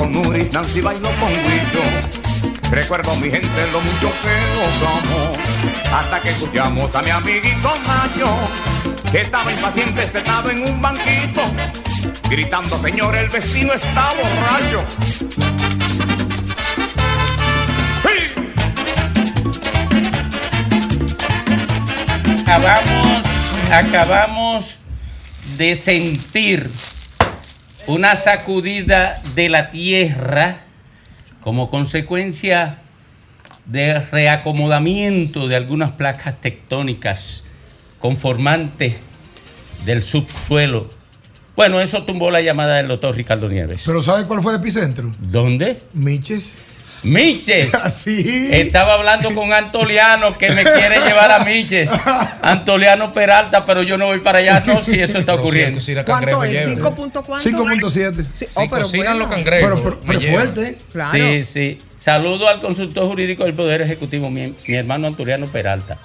con Nuris, Nancy bailó con Guillo Recuerdo mi gente lo mucho que los amo Hasta que escuchamos a mi amiguito Nayo Que estaba impaciente sentado en un banquito Gritando señor el vecino está borracho Acabamos, acabamos de sentir una sacudida de la tierra como consecuencia de reacomodamiento de algunas placas tectónicas conformantes del subsuelo. Bueno, eso tumbó la llamada del doctor Ricardo Nieves. ¿Pero sabe cuál fue el epicentro? ¿Dónde? Miches. Miches. Sí. Estaba hablando con Antoliano que me quiere llevar a Miches. Antoliano Peralta, pero yo no voy para allá. No, si eso está ocurriendo. ¿Cuánto es? ¿5 punto cuánto? 5.7. Sí, oh, pero bueno. los cangrejos. Pero, pero, pero fuerte. Claro. Sí, sí. Saludo al consultor jurídico del Poder Ejecutivo, mi, mi hermano Antoliano Peralta.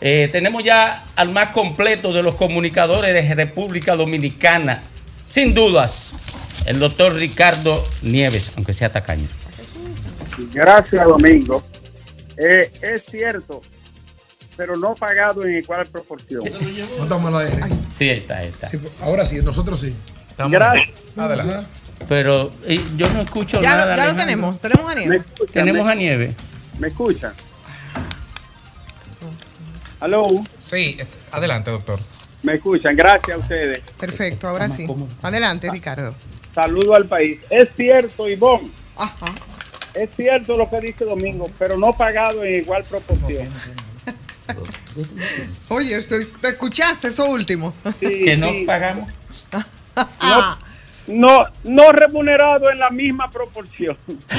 Eh, tenemos ya al más completo de los comunicadores de República Dominicana, sin dudas, el doctor Ricardo Nieves, aunque sea tacaño. Gracias, Domingo. Eh, es cierto, pero no pagado en igual proporción. No estamos al aire. Sí, ahí está, ahí está. Sí, ahora sí, nosotros sí. Gracias. Adelante. Pero eh, yo no escucho Ya, lo- nada. ya lo Alejandro. tenemos. Tenemos a ¿Me Nieve. escuchan? Tenemos ¿Me, a Nieves. ¿Me escuchan? ¿Aló? Sí, adelante, doctor. ¿Me escuchan? Gracias a ustedes. Perfecto, ahora sí. Adelante, Ricardo. Saludo al país. Es cierto, Ivonne, Ajá. Es cierto lo que dice Domingo, pero no pagado en igual proporción. Oye, ¿te escuchaste eso último? Sí, Que no sí. pagamos. No, no remunerado en la misma proporción.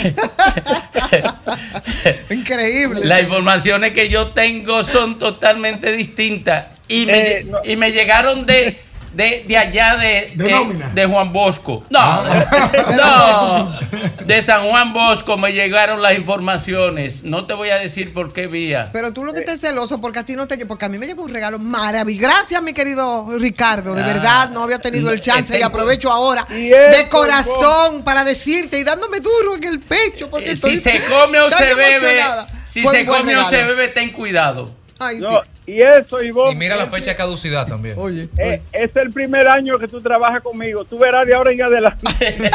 increíble. Las informaciones que yo tengo son totalmente distintas y me, Eh, no. y me llegaron de, de, de allá de, ¿De de Juan Bosco. No, no, de San Juan Bosco me llegaron las informaciones. No te voy a decir por qué vía. Pero tú lo que estás celoso porque a ti no te porque a mí me llegó un regalo maravilloso. Gracias, mi querido Ricardo. De Ah. verdad, no había tenido el chance y aprovecho ahora de corazón para decirte y dándome duro en el pecho porque Eh, estoy si se come o se bebe, si Fue se come o se bebe, ten cuidado. Ay, sí. Y eso, Ivonne. Y mira la fecha de caducidad también. Oye, Eh, es el primer año que tú trabajas conmigo. Tú verás de ahora en adelante.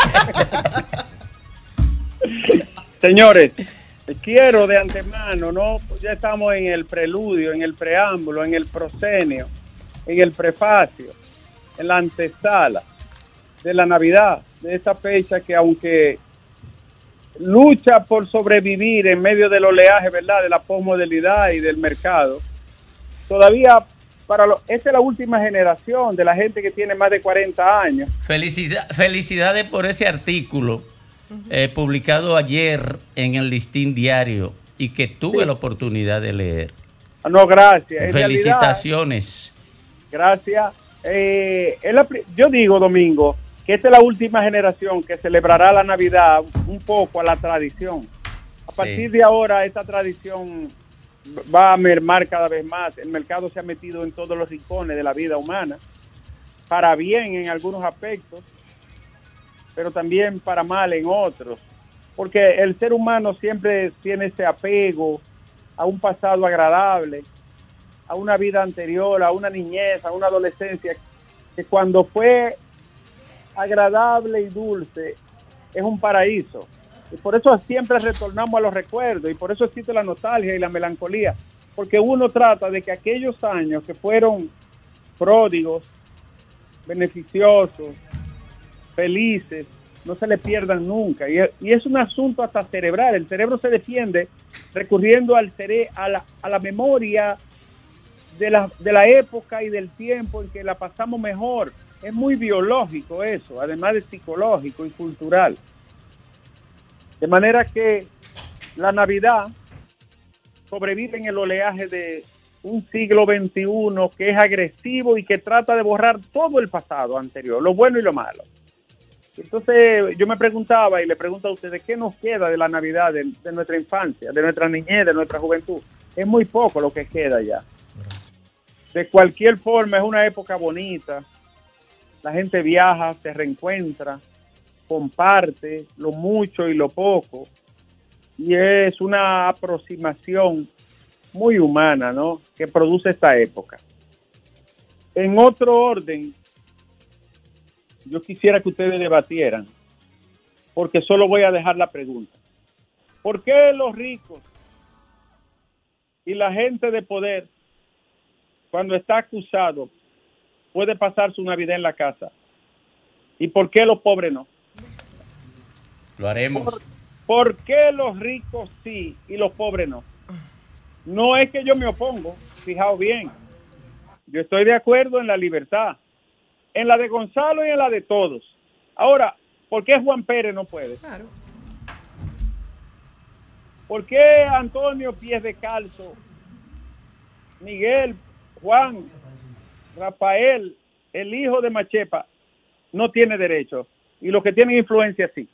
Señores, quiero de antemano, no, ya estamos en el preludio, en el preámbulo, en el proscenio, en el prefacio, en la antesala de la Navidad, de esta fecha que aunque lucha por sobrevivir en medio del oleaje, ¿verdad? De la posmodernidad y del mercado, todavía para lo, esta es la última generación de la gente que tiene más de 40 años. Felicida- felicidades por ese artículo eh, publicado ayer en el Listín Diario y que tuve la oportunidad de leer. No, gracias. Realidad, Felicitaciones. gracias. Eh, la yo digo, Domingo, que esta es la última generación que celebrará la Navidad un poco a la tradición. A Sí. partir de ahora, esta tradición va a mermar cada vez más. El mercado se ha metido en todos los rincones de la vida humana, para bien en algunos aspectos, pero también para mal en otros. Porque el ser humano siempre tiene ese apego a un pasado agradable, a una vida anterior, a una niñez, a una adolescencia, que cuando fue agradable y dulce es un paraíso. Y por eso siempre retornamos a los recuerdos y por eso existe la nostalgia y la melancolía. Porque uno trata de que aquellos años que fueron pródigos, beneficiosos, felices, no se le pierdan nunca. Y, es un asunto hasta cerebral. El cerebro se defiende recurriendo al cere a, la, a la memoria de la, de la época y del tiempo en que la pasamos mejor. Es muy biológico eso, además de psicológico y cultural. De manera que la Navidad sobrevive en el oleaje de un siglo XXI que es agresivo y que trata de borrar todo el pasado anterior, lo bueno y lo malo. Entonces yo me preguntaba y le pregunto a ustedes, ¿qué nos queda de la Navidad, de, de nuestra infancia, de nuestra niñez, de nuestra juventud? Es muy poco lo que queda ya. De cualquier forma es una época bonita, la gente viaja, se reencuentra, comparte lo mucho y lo poco, y es una aproximación muy humana, ¿no? Que produce esta época. En otro orden, yo quisiera que ustedes debatieran, porque solo voy a dejar la pregunta. ¿Por qué los ricos y la gente de poder, cuando está acusado, puede pasar su Navidad en la casa? ¿Y por qué los pobres no? Lo haremos. ¿Por qué los ricos sí y los pobres no? No es que yo me opongo, fijaos bien. Yo estoy de acuerdo en la libertad, en la de Gonzalo y en la de todos. Ahora, ¿por qué Juan Pérez no puede? Claro. ¿Por qué Antonio Pies de Calzo, Miguel, Juan, Rafael, el hijo de Machepa, no tiene derecho? Y los que tienen influencia sí.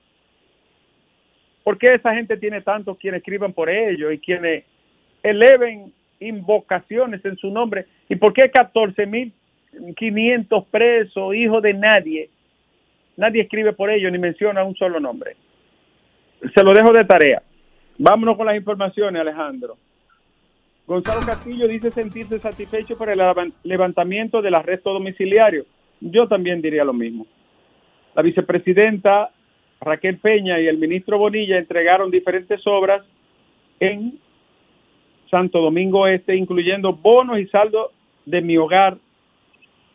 ¿Por qué esa gente tiene tantos quienes escriban por ellos y quienes eleven invocaciones en su nombre? ¿Y por qué 14.500 presos, hijos de nadie? Nadie escribe por ellos ni menciona un solo nombre. Se lo dejo de tarea. Vámonos con las informaciones, Alejandro. Gonzalo Castillo dice sentirse satisfecho por el levan- levantamiento del arresto domiciliario. Yo también diría lo mismo. La vicepresidenta Raquel Peña y el ministro Bonilla entregaron diferentes obras en Santo Domingo Este, incluyendo bonos y saldo de mi hogar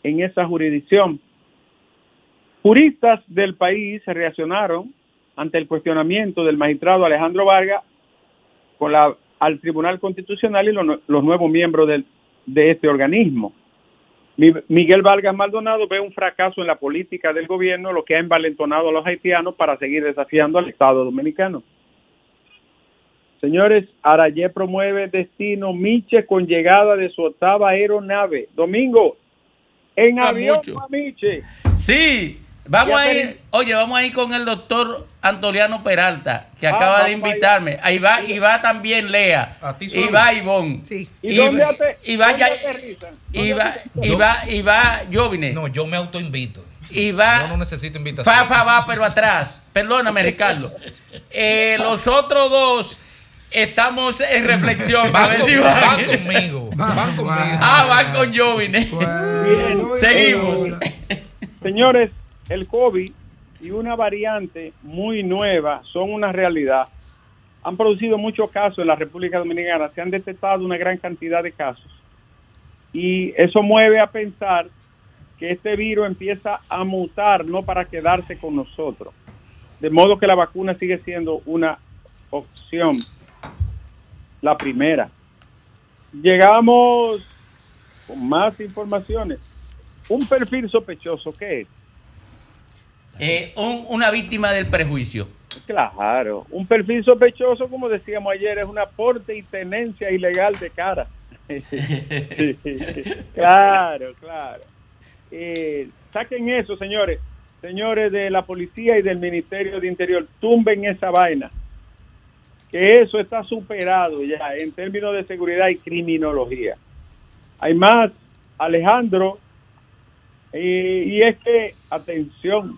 en esa jurisdicción. Juristas del país se reaccionaron ante el cuestionamiento del magistrado Alejandro Vargas al Tribunal Constitucional y lo- los nuevos miembros de este organismo. Mi- Miguel Vargas Maldonado ve un fracaso en la política del gobierno, lo que ha envalentonado a los haitianos para seguir desafiando al Estado dominicano. Señores, Arayé promueve destino Miche con llegada de su octava aeronave. Domingo, en Ah, avión Miche. Sí, vamos Ya a ir, oye, vamos a ir con el doctor Antoliano Peralta, que Ah, acaba de invitarme. Ahí va, y va también Lea. A Y va Ivonne. Sí. ¿Y, dónde, y va ya- y ¿Dónde va, y va, y va Jovine. No, yo me autoinvito. Y va. Yo no necesito invitación. Fafa va, pero atrás. Perdóname, Ricardo. Eh, los otros dos estamos en reflexión. A Van, ver con- si van van. conmigo. Van conmigo. Ah, van con Jovine. Bueno, Seguimos. Señores, el COVID y una variante muy nueva son una realidad. Han producido muchos casos en la República Dominicana, se han detectado una gran cantidad de casos. Y eso mueve a pensar que este virus empieza a mutar, no para quedarse con nosotros. De modo que la vacuna sigue siendo una opción, la primera. Llegamos con más informaciones. Un perfil sospechoso, ¿qué es? Eh, un- una víctima del prejuicio. Claro, un perfil sospechoso, como decíamos ayer, es un aporte y tenencia ilegal de cara. claro, claro. Eh, saquen eso, señores. Señores de la policía y del Ministerio de Interior, tumben esa vaina. Que eso está superado ya en términos de seguridad y criminología. Hay más, Alejandro, eh, y es que, atención,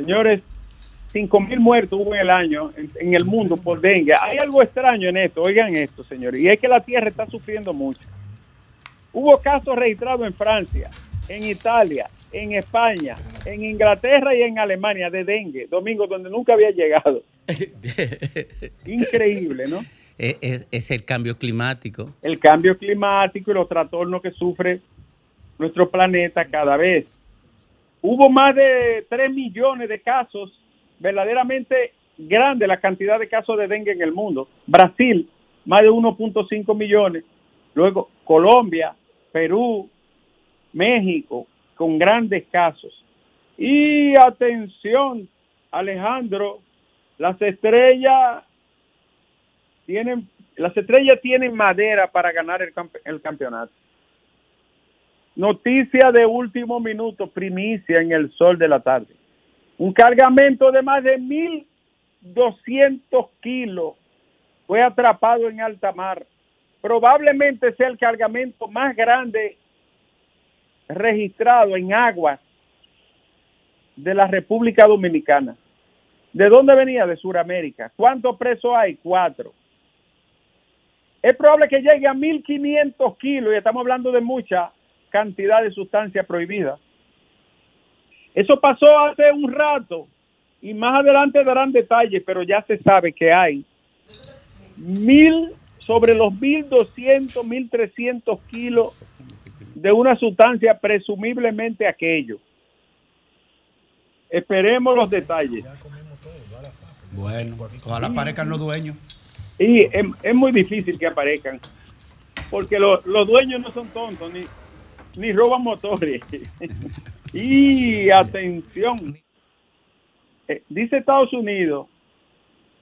señores, 5 mil muertos hubo en el año en, en el mundo por dengue. Hay algo extraño en esto, oigan esto, señores, y es que la tierra está sufriendo mucho. Hubo casos registrados en Francia, en Italia, en España, en Inglaterra y en Alemania de dengue, domingo, donde nunca había llegado. Increíble, ¿no? Es el cambio climático. El cambio climático y los trastornos que sufre nuestro planeta cada vez. Hubo más de 3 millones de casos, verdaderamente grande la cantidad de casos de dengue en el mundo. Brasil, más de 1.5 millones. Luego Colombia, Perú, México, con grandes casos. Y atención, Alejandro, las estrellas tienen, las estrellas tienen madera para ganar el, el campeonato. Noticia de último minuto, primicia en el sol de la tarde. Un cargamento de más de 1.200 kilos fue atrapado en alta mar. Probablemente sea el cargamento más grande registrado en aguas de la República Dominicana. ¿De dónde venía? De Sudamérica. ¿Cuántos presos hay? Cuatro. Es probable que llegue a 1.500 kilos y estamos hablando de mucha cantidad de sustancia prohibida. Eso pasó hace un rato y más adelante darán detalles, pero ya se sabe que hay mil sobre los 1.200, 1.300 kilos de una sustancia presumiblemente aquello. Esperemos los detalles. Bueno, ojalá aparezcan los dueños. Y es, es muy difícil que aparezcan, porque lo- los dueños no son tontos ni, ni roban motores. y atención, eh, dice Estados Unidos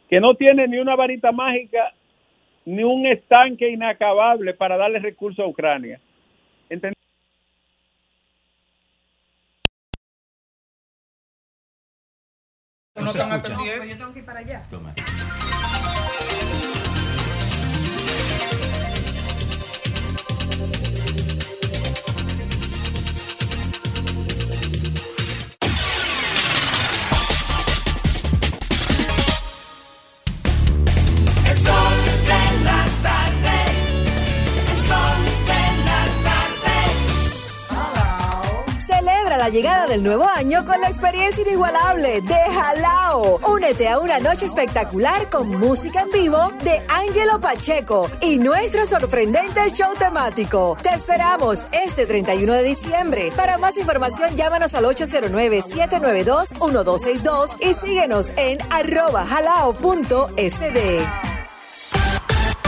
que no tiene ni una varita mágica ni un estanque inacabable para darle recursos a Ucrania. ¿Entend- No están hasta el No, 10. pero yo tengo que ir para allá. Toma. La llegada del nuevo año con la experiencia inigualable de Jalao. Únete a una noche espectacular con música en vivo de Angelo Pacheco y nuestro sorprendente show temático. Te esperamos este 31 de diciembre. Para más información, llámanos al 809-792-1262 y síguenos en arroba jalao.sd.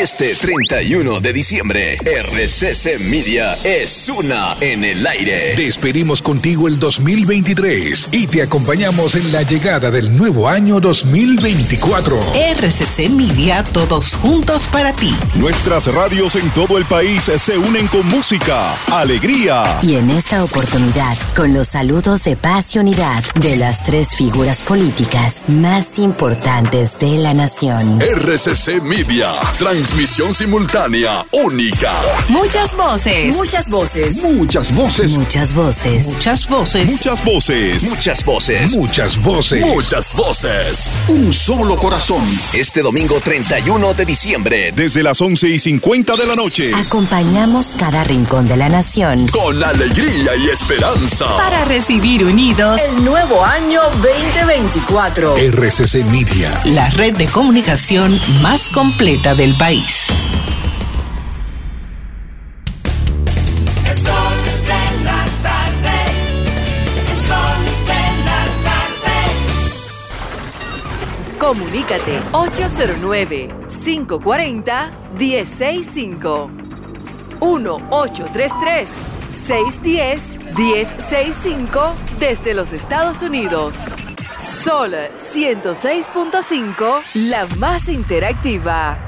Este 31 de diciembre, RCC Media es una en el aire. Despedimos contigo el 2023 y te acompañamos en la llegada del nuevo año 2024. RCC Media, todos juntos para ti. Nuestras radios en todo el país se unen con música, alegría. Y en esta oportunidad, con los saludos de paz y unidad de las tres figuras políticas más importantes de la nación. RCC Media, transmisión simultánea única. Muchas voces. Muchas voces. Muchas voces. Muchas voces. Muchas voces. Muchas voces. Muchas voces. Muchas voces. Muchas voces. Un solo corazón. Este domingo 31 de diciembre, Desde las 11 y 50 de la noche. Acompañamos cada rincón de la nación. con alegría y esperanza. Para recibir unidos El nuevo año 2024. RCC Media. la red de comunicación más completa del país. El sol de la tarde. El sol de la tarde. Comunícate 809 540 1065 1833 610 1065 desde los Estados Unidos. Sol 106.5, la más interactiva.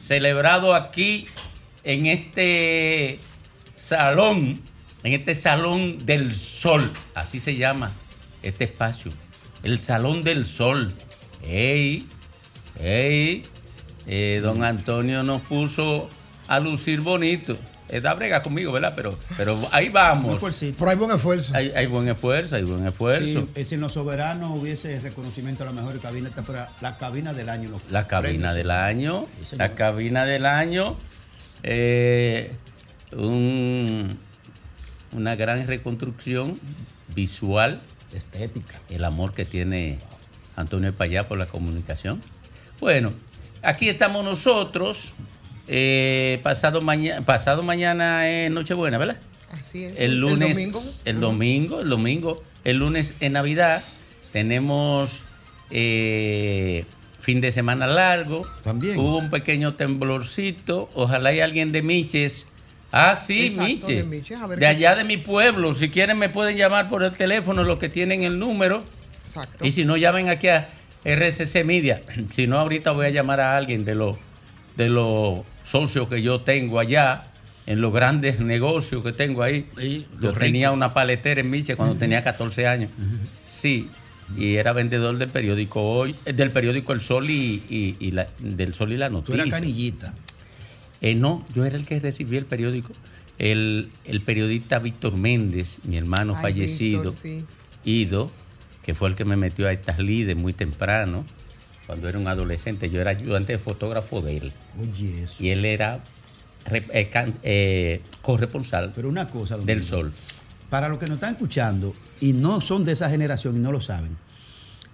celebrado aquí en este salón, en este salón del sol, así se llama este espacio, el salón del sol. ¡Ey! ¡Ey! Eh, don Antonio nos puso a lucir bonito. Eh, da brega conmigo, ¿verdad? Pero, pero ahí vamos. Pero hay buen esfuerzo. Hay, hay buen esfuerzo, hay buen esfuerzo. Sí, eh, si en los soberanos hubiese reconocimiento a la mejor cabina, fuera la cabina del año. los La cabina premios. del año, Sí, la cabina del año, eh, un- una gran reconstrucción visual, estética, el amor que tiene Antonio Payá por la comunicación. Bueno, aquí estamos nosotros, eh, pasado, mañana pasado mañana es Nochebuena, ¿verdad? Así es. El lunes, domingo. el domingo, el domingo, el lunes en Navidad tenemos eh, fin de semana largo. También. Hubo un pequeño temblorcito. Ojalá hay alguien de Miches. Ah, sí, Miches. de Miches, a ver De allá de mi pueblo. Si quieren me pueden llamar por el teléfono los que tienen el número. Exacto. Y si no, llamen aquí a RCC Media. Si no, ahorita voy a llamar a alguien de los de los socios que yo tengo allá, en los grandes negocios que tengo ahí. yo los tenía una paletera en Miche cuando tenía 14 años. Sí, y era vendedor del periódico hoy, eh, del periódico El Sol y, y- y la- del Sol y la Tú Noticia. eras canillita. Eh, no, yo era el que recibía el periódico. El, el periodista Víctor Méndez, mi hermano Ay, fallecido, Víctor, sí. Ido, que fue el que me metió a estas líderes muy temprano, cuando era un adolescente. Yo era ayudante de fotógrafo de él. Oye, eso. Y él era eh, can- eh, corresponsal Pero una cosa, don del. Sol. Para los que nos están escuchando y no son de esa generación y no lo saben,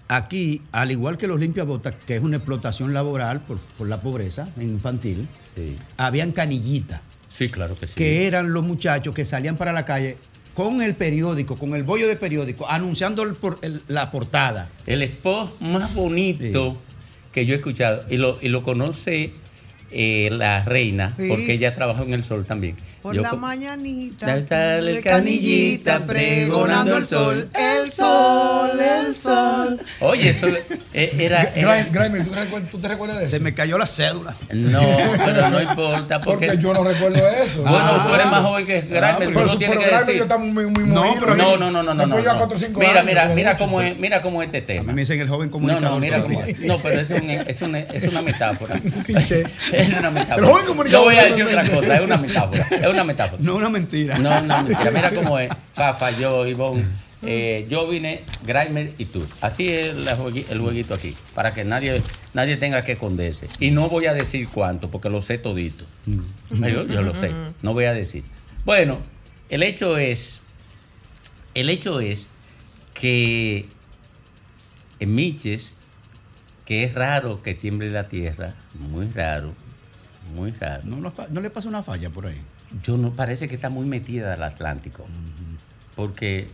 aquí, al igual que los limpiabotas, que es una explotación laboral por, por la pobreza infantil, habían canillitas. Sí, claro que sí. Que eran los muchachos que salían para la calle con el periódico, con el bollo de periódico, anunciando el por- el- la portada. El spot más bonito que yo he escuchado, y lo, y lo conoce eh, la reina, Sí. porque ella trabajó en El Sol también. Por Yo la mañanita. Dale, de canillita pregonando el sol. El sol, el sol. Oye, eso eh, era. era- Grimer, ¿tú, te recuerdas de eso? Se me cayó la cédula. No, pero no importa. Porque, Porque yo no recuerdo eso. Bueno, Ah. tú eres más joven que Grimer, pero tú no su- tienes pero que Grimer decir. yo estamos muy, muy No, pero no, no, no, no, no. No, no. cinco Mira, años, mira, como mira cómo es, mira cómo es este tema. Me dicen el joven No, comunicador. no, mira cómo es. No, pero es, un- es, una, es una metáfora. cliché. es una metáfora. El joven comunicador Yo voy a decir otra cosa, es una metáfora. Es una metáfora. No una mentira. No, no, mentira. Mira cómo es. Fafa, yo, Ivonne. eh, yo vine, Grimer y tú. Así es el jueguito aquí. Para que nadie, nadie tenga que esconderse. Y no voy a decir cuánto, porque lo sé todito. Ay, Yo, yo lo sé. No voy a decir. Bueno, el hecho es. El hecho es que en Miches, que es raro que tiemble la tierra, muy raro, muy raro. No, no fa- no le pasa una falla por ahí. Yo no, parece que está muy metida al Atlántico. Porque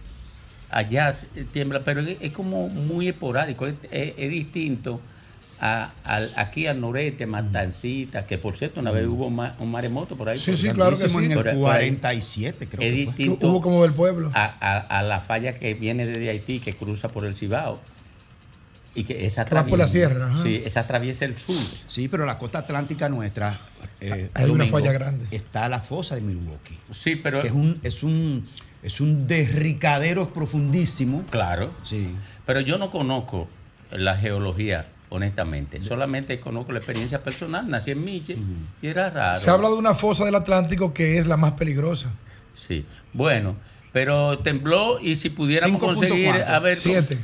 allá tiembla, pero es, es como muy esporádico, es, es- es distinto a, al- aquí al noreste, Matancita, que por cierto, una vez hubo ma- un maremoto por ahí. Sí, por- sí, claro que sí. En el Por- por ahí. 47, creo. Es que fue. distinto Hubo como del pueblo. a, a- a la falla que viene desde Haití, que cruza por el Cibao. Y que esa Que va por la sierra, ajá. Sí, esa atraviesa el sur. Sí, pero la costa atlántica nuestra. eh, Hay una Domingo, falla grande. Está la fosa de Milwaukee. Sí, pero. Que es un, es un, es un derricadero profundísimo. Claro. Sí. Pero yo no conozco la geología, honestamente. Solamente conozco la experiencia personal. Nací en Miche y era raro. Se habla de una fosa del Atlántico que es la más peligrosa. Sí. Bueno, pero tembló y si pudiéramos conseguir a ver, Siete.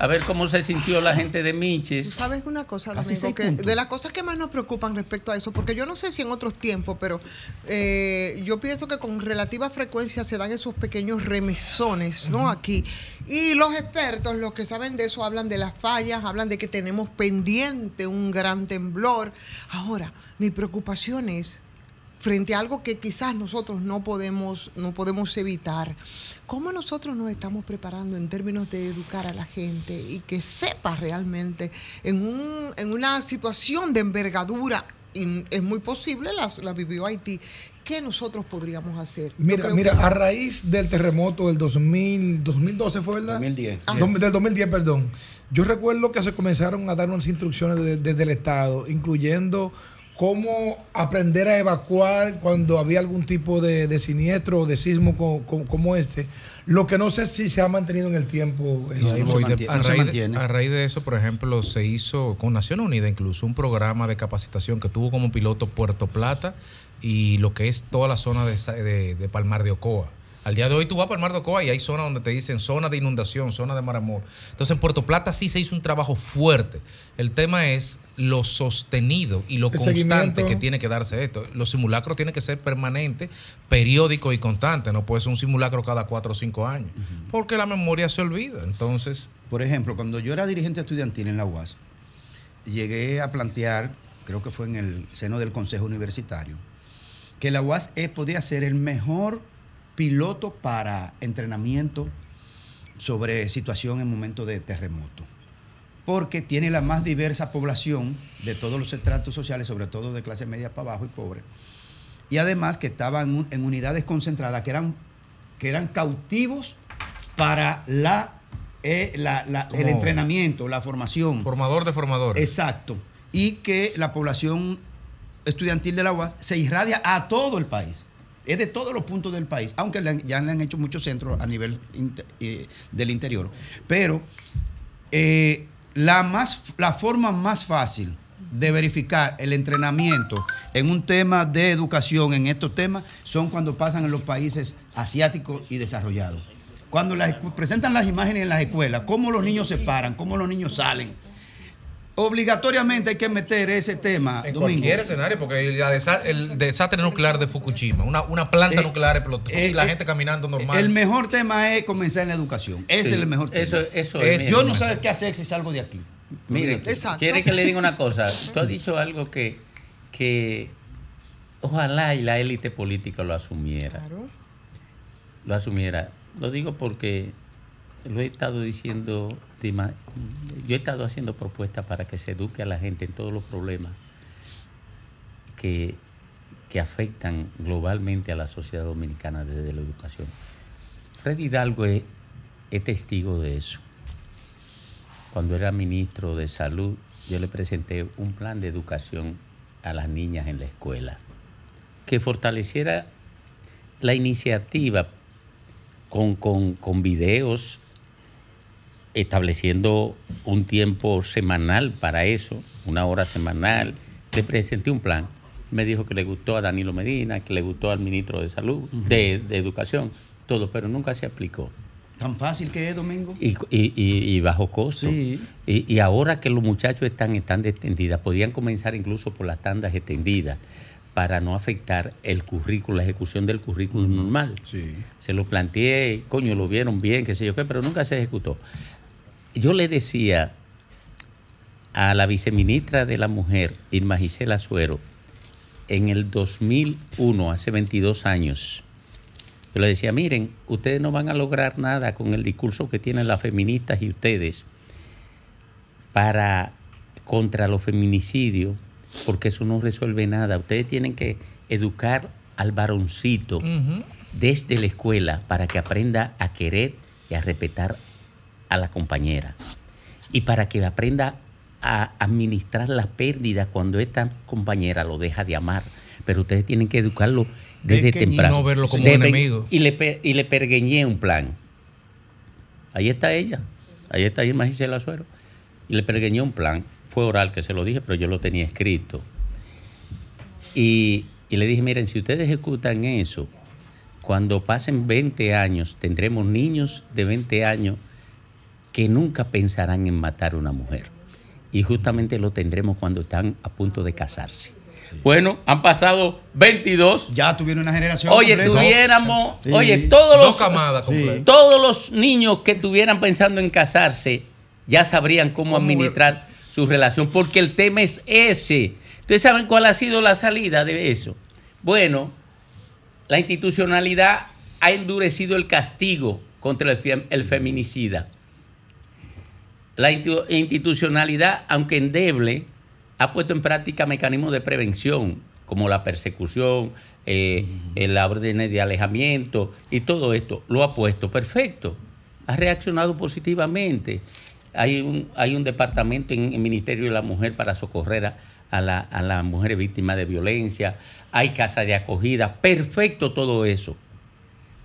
A ver cómo se sintió la gente de Miches. ¿Sabes una cosa, Domingo? Que de las cosas que más nos preocupan respecto a eso, porque yo no sé si en otros tiempos, pero eh, yo pienso que con relativa frecuencia se dan esos pequeños remesones, ¿no? Aquí. Y los expertos, los que saben de eso, hablan de las fallas, hablan de que tenemos pendiente un gran temblor. Ahora, mi preocupación es frente a algo que quizás nosotros no podemos, no podemos evitar. ¿Cómo nosotros nos estamos preparando en términos de educar a la gente y que sepa realmente en, un, en una situación de envergadura y es muy posible, la, la vivió Haití. ¿Qué nosotros podríamos hacer? Mira, mira, que- a raíz del terremoto del 2000, 2012 fue, ¿verdad? 2010. Ah, Del 2010, perdón. Yo recuerdo que se comenzaron a dar unas instrucciones de- desde el Estado, incluyendo cómo aprender a evacuar cuando había algún tipo de, de siniestro o de sismo co- co- como este. Lo que no sé si se ha mantenido en el tiempo. a, raíz de, a raíz de eso, por ejemplo, se hizo con Naciones Unidas incluso un programa de capacitación que tuvo como piloto Puerto Plata y lo que es toda la zona de- de Palmar de Ocoa. Al día de hoy tú vas a Palmar de Ocoa y hay zonas donde te dicen zona de inundación, zona de maramor. Entonces en Puerto Plata sí se hizo un trabajo fuerte. El tema es lo sostenido y lo El constante que tiene que darse esto. Los simulacros tienen que ser permanentes, periódicos y constantes. No puede ser un simulacro cada cuatro o cinco años. Porque la memoria se olvida. Entonces, Por ejemplo, cuando yo era dirigente estudiantil en la UAS, llegué a plantear, creo que fue en el seno del Consejo Universitario, que la UAS podía ser el mejor piloto para entrenamiento sobre situación en momentos de terremoto. Porque tiene la más diversa población de todos los estratos sociales, sobre todo de clase media para abajo y pobre. Y además que estaban en, un- en unidades concentradas que eran, que eran cautivos para la, eh, la- la- el entrenamiento, la formación. formador de formadores. Exacto. Y que la población estudiantil de la UAS se irradia a todo el país. Es de todos los puntos del país, aunque le han- ya le han hecho muchos centros a nivel eh, del interior. Pero eh, la, más, la forma más fácil de verificar el entrenamiento en un tema de educación, en estos temas, son cuando pasan en los países asiáticos y desarrollados. Cuando las presentan las imágenes en las escuelas, cómo los niños se paran, cómo los niños salen. Obligatoriamente hay que meter ese tema, En Domingo. cualquier escenario, porque el, el desastre nuclear de Fukushima, una, una planta Eh, nuclear explotó y la gente caminando normal. El mejor tema es comenzar en la educación. Ese Sí, es el mejor tema. eso- eso es, Yo no sé qué hacer si salgo de aquí. Mire, Exacto. quiere que le diga una cosa. Tú has dicho algo que, que ojalá y la élite política lo asumiera. Lo asumiera. Lo digo porque lo he estado diciendo, yo he estado haciendo propuestas para que se eduque a la gente en todos los problemas que, que afectan globalmente a la sociedad dominicana desde la educación. Freddy Hidalgo es, es testigo de eso cuando era ministro de salud, yo le presenté un plan de educación a las niñas en la escuela, que fortaleciera la iniciativa con, con, con videos, estableciendo un tiempo semanal para eso, una hora semanal. Le presenté un plan. Me dijo que le gustó a Danilo Medina, que le gustó al ministro de Salud, de, de Educación, todo, pero nunca se aplicó Tan fácil que es, Domingo. y, y- y- y bajo costo. Sí. Y, ahora que los muchachos están en tandas extendidas, podían comenzar incluso por las tandas extendidas para no afectar el currículo, la ejecución del currículo normal. Se lo planteé, coño, lo vieron bien, qué sé yo qué, pero nunca se ejecutó. Yo le decía a la viceministra de la Mujer, Irma Gisela Suero, en el 2001, hace 22 años, yo le decía, miren, ustedes no van a lograr nada con el discurso que tienen las feministas y ustedes para contra los feminicidios, porque eso no resuelve nada. Ustedes tienen que educar al varoncito desde la escuela para que aprenda a querer y a respetar a la compañera. Y para que aprenda a administrar la pérdida cuando esta compañera lo deja de amar. Pero ustedes tienen que educarlo desde Pequeño temprano. no verlo como Desde- enemigo. Y le, y le pergueñé un plan. Ahí está ella. Ahí está Irma Gisela Suero. Y le pergueñé un plan. Fue oral que se lo dije, pero yo lo tenía escrito. Y, y le dije, miren, si ustedes ejecutan eso, cuando pasen 20 años, tendremos niños de 20 años que nunca pensarán en matar a una mujer. Y justamente lo tendremos cuando están a punto de casarse. Bueno, han pasado 22. Ya tuvieron una generación. Oye, completa. tuviéramos, Sí. oye, todos los, Dos camadas completas. todos los niños que estuvieran pensando en casarse ya sabrían cómo, administrar su relación, porque el tema es ese. ¿Ustedes saben cuál ha sido la salida de eso? Bueno, la institucionalidad ha endurecido el castigo contra el, fem- el feminicida. La institucionalidad, aunque endeble, ha puesto en práctica mecanismos de prevención, como la persecución, eh, el órdenes de alejamiento y todo esto. Lo ha puesto perfecto. Ha reaccionado positivamente. Hay un, hay un departamento en el Ministerio de la Mujer para socorrer a, a la- a las mujeres víctimas de violencia. Hay casas de acogida. Perfecto todo eso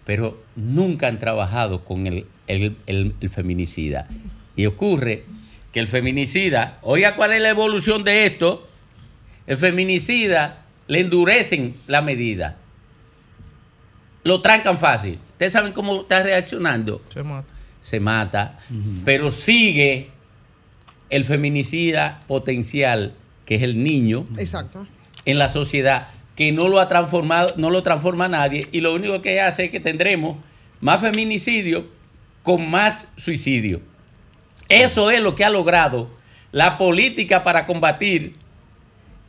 pero nunca han trabajado con el, el- el- el feminicida. Y ocurre que el feminicida, oiga cuál es la evolución de esto, el feminicida le endurecen la medida, lo trancan fácil. ¿Ustedes saben cómo está reaccionando? Se mata. Se mata, pero sigue el feminicida potencial, que es el niño, Exacto. en la sociedad que no lo ha transformado, no lo transforma nadie y lo único que hace es que tendremos más feminicidio con más suicidio. Eso es lo que ha logrado la política para combatir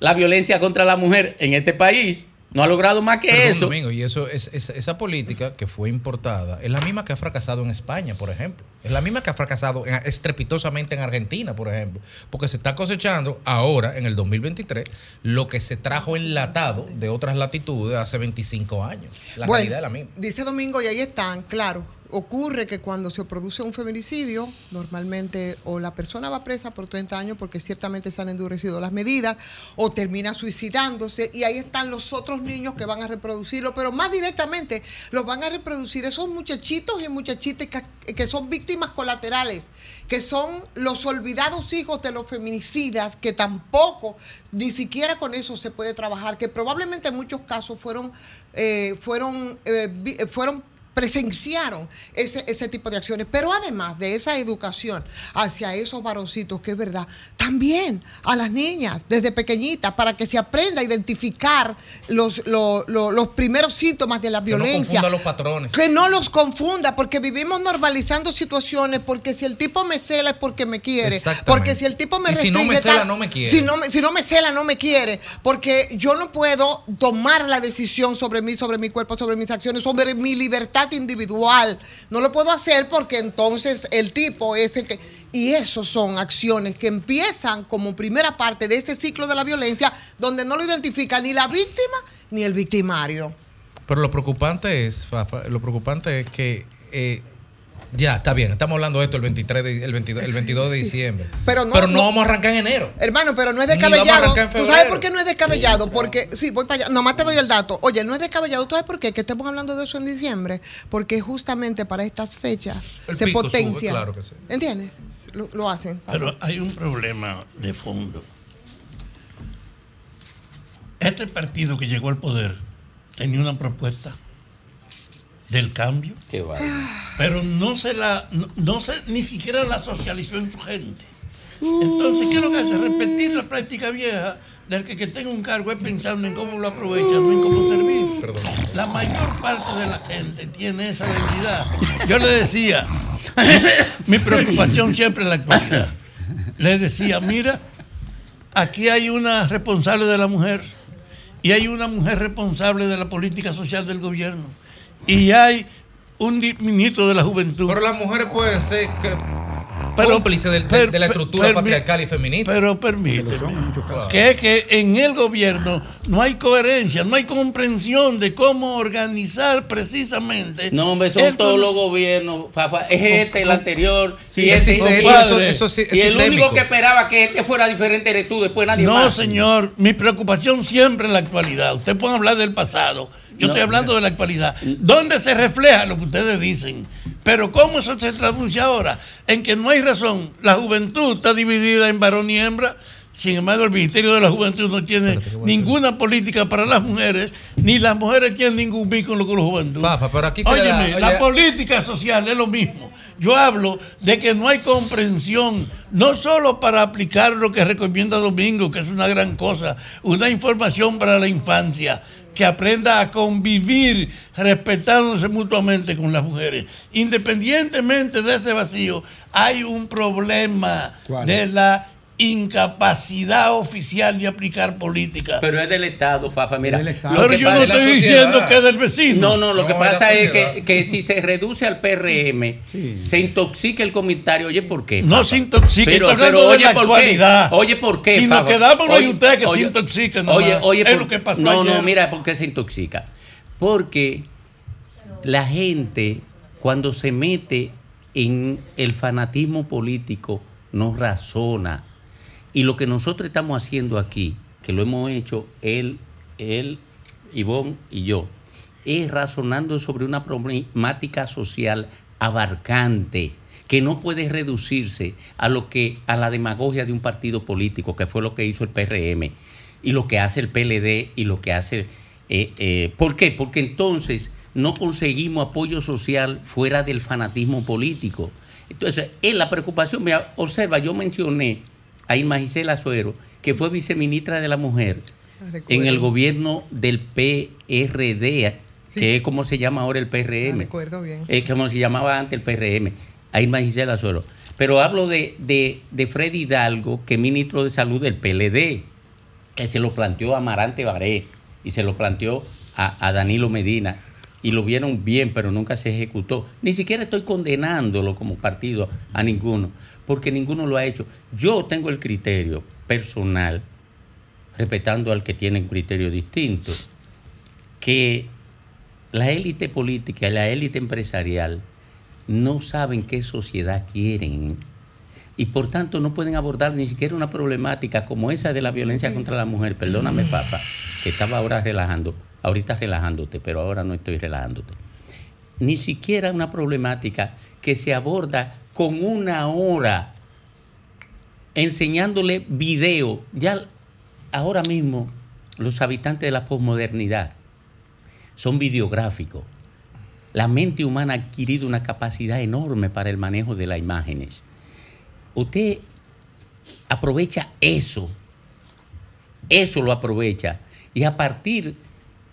la violencia contra la mujer en este país. No ha logrado más que Perdón, eso. Domingo, y eso es, es- esa política que fue importada es la misma que ha fracasado en España, por ejemplo. Es la misma que ha fracasado en- estrepitosamente en Argentina, por ejemplo. Porque se está cosechando ahora, en el 2023, lo que se trajo enlatado de otras latitudes hace 25 años. La Bueno, realidad es la misma. Dice Domingo, y ahí están, claro. Ocurre que cuando se produce un feminicidio, normalmente o la persona va presa por 30 años porque ciertamente se han endurecido las medidas, o termina suicidándose, y ahí están los otros niños que van a reproducirlo, pero más directamente los van a reproducir esos muchachitos y muchachitas que, son víctimas colaterales, que son los olvidados hijos de los feminicidas, que tampoco, ni siquiera con eso se puede trabajar, que probablemente en muchos casos fueron, eh, fueron, eh, fueron presenciaron ese, ese tipo de acciones. Pero además de esa educación hacia esos varoncitos, que es verdad, también a las niñas desde pequeñitas para que se aprenda a identificar los, lo- lo- los primeros síntomas de la Que no violencia. confunda los patrones. Que no los confunda, porque vivimos normalizando situaciones, porque si el tipo me cela es porque me quiere, porque si el tipo me Y si no me cela, tal- no me quiere. Si no, si no me cela, no me quiere, porque yo no puedo tomar la decisión sobre mí, sobre mi cuerpo, sobre mis acciones, sobre mi libertad individual. No lo puedo hacer porque entonces el tipo es el que... Y eso son acciones que empiezan como primera parte de ese ciclo de la violencia, donde no lo identifica ni la víctima ni el victimario. Pero lo preocupante es, Fafa, lo preocupante es que eh, ya, está bien, estamos hablando de esto el 23 de- el 22, el 22 de Sí. diciembre. Pero no- no, no- vamos a arrancar en enero. Hermano, pero no es Ni vamos a descabellado. arrancar en ¿Tú sabes por qué no es descabellado? Porque, sí, voy para allá. Nomás te doy el dato. Oye, no es descabellado. ¿Tú sabes por qué? Que estemos hablando de eso en diciembre. Porque justamente para estas fechas El se sube, potencia. claro que sí. ¿Entiendes? Lo, lo hacen. Pero hay un problema de fondo. Este partido que llegó al poder tenía una propuesta del cambio, Qué pero no se la, no, no se, ni siquiera la socializó en su gente. Entonces, ¿qué es lo que hace? Repetir la práctica vieja del que, que tenga un cargo es pensando en cómo lo aprovecha, no en cómo servir. La mayor parte de la gente tiene esa debilidad. Yo le decía, mi preocupación siempre en la actualidad. Le decía, mira, aquí hay una responsable de la mujer y hay una mujer responsable de la política social del gobierno y hay un ministro de la juventud. Pero las mujeres pueden ser que- Pero- cómplices del- per- de la per- estructura permi- patriarcal y feminista. Pero permíteme, que es que en el gobierno no hay coherencia, no hay comprensión de cómo organizar precisamente. No, hombre, son el todos los gobiernos. Fafa. Es este, el anterior. Sí, y es este, sistémico, y eso- eso sí- es y el único que esperaba que este fuera diferente eres tú, después nadie No, más. señor, mi preocupación siempre es la actualidad. Usted puede hablar del pasado. Yo No, estoy hablando de la actualidad. ¿Dónde se refleja lo que ustedes dicen? Pero ¿cómo eso se traduce ahora? En que no hay razón. La juventud está dividida en varón y hembra. Sin embargo, el Ministerio de la Juventud no tiene ninguna política para las mujeres, ni las mujeres tienen ningún vínculo con la juventud. Fafa, pero aquí se le da- Óyeme, oye- la política social es lo mismo. Yo hablo de que no hay comprensión, no solo para aplicar lo que recomienda Domingo, que es una gran cosa, una información para la infancia, que aprenda a convivir respetándose mutuamente con las mujeres. Independientemente de ese vacío, hay un problema ¿Cuál? de la incapacidad oficial de aplicar política. Pero es del Estado, Fafa. Mira, Es Estado. lo Pero que yo no pasa- estoy diciendo que es del vecino. No, no, lo No, que pasa es que, que si se reduce al PRM, se intoxica el comentario. Oye, ¿por qué? No Fafa? se intoxica, Pero, estoy pero hablando de oye, la ¿por actualidad. qué? Oye, ¿por qué? Si nos Fafa? quedamos en Oye, usted que se oye, intoxica nada Oye, oye, Es por- lo que pasó No, ayer. no, mira, ¿por qué se intoxica? Porque la gente, cuando se mete en el fanatismo político, no razona. Y lo que nosotros estamos haciendo aquí, que lo hemos hecho él, él, Ivonne y yo, es razonando sobre una problemática social abarcante que no puede reducirse a lo que a la demagogia de un partido político, que fue lo que hizo el PRM y lo que hace el PLD y lo que hace eh, eh, ¿Por qué? Porque entonces no conseguimos apoyo social fuera del fanatismo político. Entonces, es la preocupación. Mira, observa, yo mencioné a Irma Gisela Suero, que fue viceministra de la Mujer en el gobierno del PRD, que es como se llama ahora el PRM. Recuerdo bien. Es como se llamaba antes el PRM. A Irma Gisela Suero. Pero hablo de, de, de Freddy Hidalgo, que es ministro de Salud del PLD, que se lo planteó a Amarante Baré y se lo planteó a, a Danilo Medina y lo vieron bien, pero nunca se ejecutó. Ni siquiera estoy condenándolo como partido a ninguno, porque ninguno lo ha hecho. Yo tengo el criterio personal, respetando al que tiene un criterio distinto, que la élite política y la élite empresarial no saben qué sociedad quieren y por tanto no pueden abordar ni siquiera una problemática como esa de la violencia contra la mujer. Perdóname, Fafa, que estaba ahora relajando, ahorita relajándote, pero ahora no estoy relajándote. Ni siquiera una problemática que se aborda con una hora enseñándole video. Ya ahora mismo los habitantes de la posmodernidad son videográficos. La mente humana ha adquirido una capacidad enorme para el manejo de las imágenes. Usted aprovecha eso, eso lo aprovecha, y a partir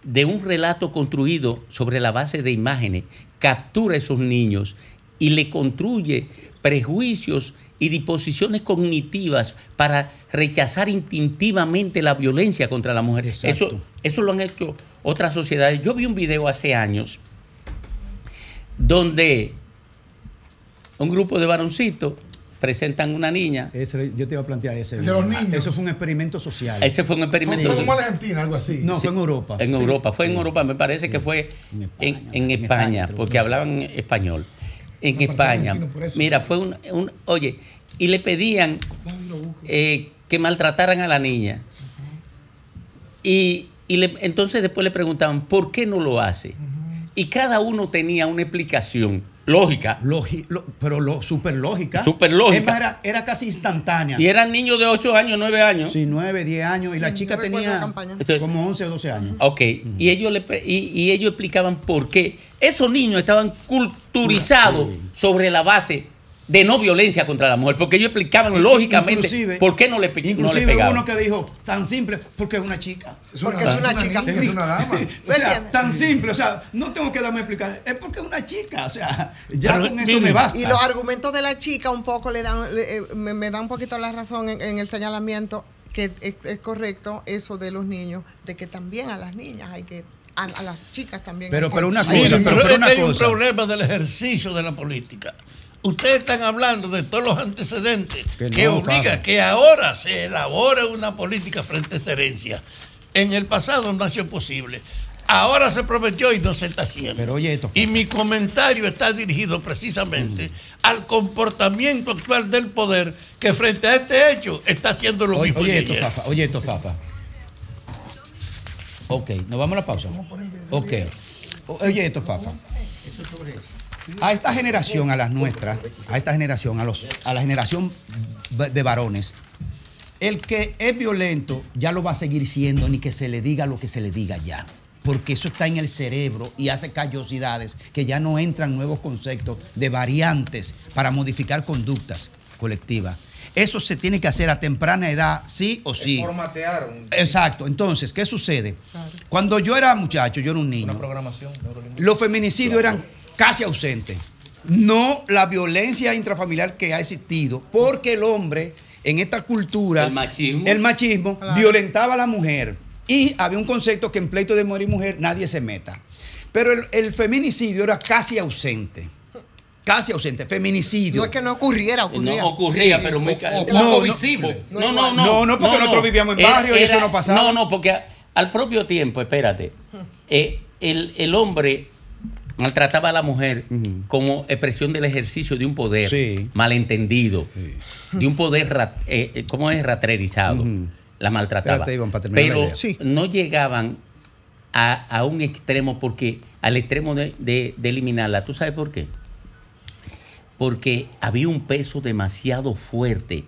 de un relato construido sobre la base de imágenes, captura a esos niños y le construye prejuicios y disposiciones cognitivas para rechazar instintivamente la violencia contra la mujer. Eso, eso lo han hecho otras sociedades. Yo vi un video hace años donde un grupo de varoncitos presentan una niña. Ese, yo te iba a plantear ese. De los video. niños. Eso fue un experimento social. Ese fue un experimento Fue social. como Argentina, algo así. No, Sí, fue en Europa. En Sí. Europa, fue en Europa, me parece que fue en, en España, porque hablaban español. En España. Mira, fue un, un- Oye, y le pedían eh, que maltrataran a la niña. Y, y le- entonces después le preguntaban, ¿por qué no lo hace? Y cada uno tenía una explicación lógica. Logi- lo- pero lo, súper lógica. Súper lógica. Era, era casi instantánea. Y eran niños de 8 años, 9 años. Sí, 9, 10 años. Y la chica tenía como 11 o 12 años. Ok, y, ellos le, y, y ellos explicaban por qué. Esos niños estaban culturizados sobre la base de no violencia contra la mujer, porque ellos explicaban lógicamente Inclusive- por qué no le, pe- no le Inclusive pegaban. uno que dijo, tan simple, porque es una chica. Porque es una chica. sí. es una dama. O sea, tan simple, o sea, no tengo que darme explicación, es porque es una chica, o sea, ya Pero, con eso me basta. Y los argumentos de la chica un poco le dan, le- eh, me, me da un poquito la razón en, en el señalamiento que es, es correcto eso de los niños, de que también a las niñas hay que, a, a las chicas también. Pero- hay que- pero una cosa, pero, pero una hay un problema del ejercicio de la política. Ustedes están hablando de todos los antecedentes Que que, no, obliga que ahora se elabore una política frente a esta herencia. En el pasado no ha sido posible. Ahora se prometió y no se está haciendo. Pero oye esto, y mi comentario está dirigido precisamente al comportamiento actual del poder que frente a este hecho está haciendo lo Oye, mismo oye esto, ayer. Fafa, oye esto, Fafa. Ok, nos vamos a la pausa. Ok. Oye esto, Fafa. A esta generación, a las nuestras, a esta generación, a, los, a la generación de varones, el que es violento ya lo va a seguir siendo, ni que se le diga lo que se le diga ya. Porque eso está en el cerebro y hace callosidades que ya no entran nuevos conceptos de variantes para modificar conductas colectivas. Eso se tiene que hacer a temprana edad, sí o sí. Formatearon Exacto. Entonces, ¿qué sucede? Cuando yo era muchacho, yo era un niño, una programación los feminicidios eran casi ausentes. No la violencia intrafamiliar que ha existido, porque el hombre en esta cultura, El machismo. el machismo Claro. violentaba a la mujer. Y había un concepto que en pleito de mujer y mujer nadie se meta. Pero el, el feminicidio era casi ausente. Casi ausente. Feminicidio. No es que no ocurriera, ocurría. No ocurría, pero muy ca- o- poco no, no, visible. no, No, no, no. no, no, porque nosotros vivíamos en Era- barrio y eso era- no pasaba. No, no, porque a- al propio tiempo, espérate, eh, el, el hombre maltrataba a la mujer como expresión del ejercicio de un poder malentendido, de un poder, rat- eh, eh, ¿cómo es? Ratrerizado. La maltrataba. Pero. Sí. no llegaban a, a un extremo, porque al extremo de, de- de eliminarla, ¿tú sabes por qué? Porque había un peso demasiado fuerte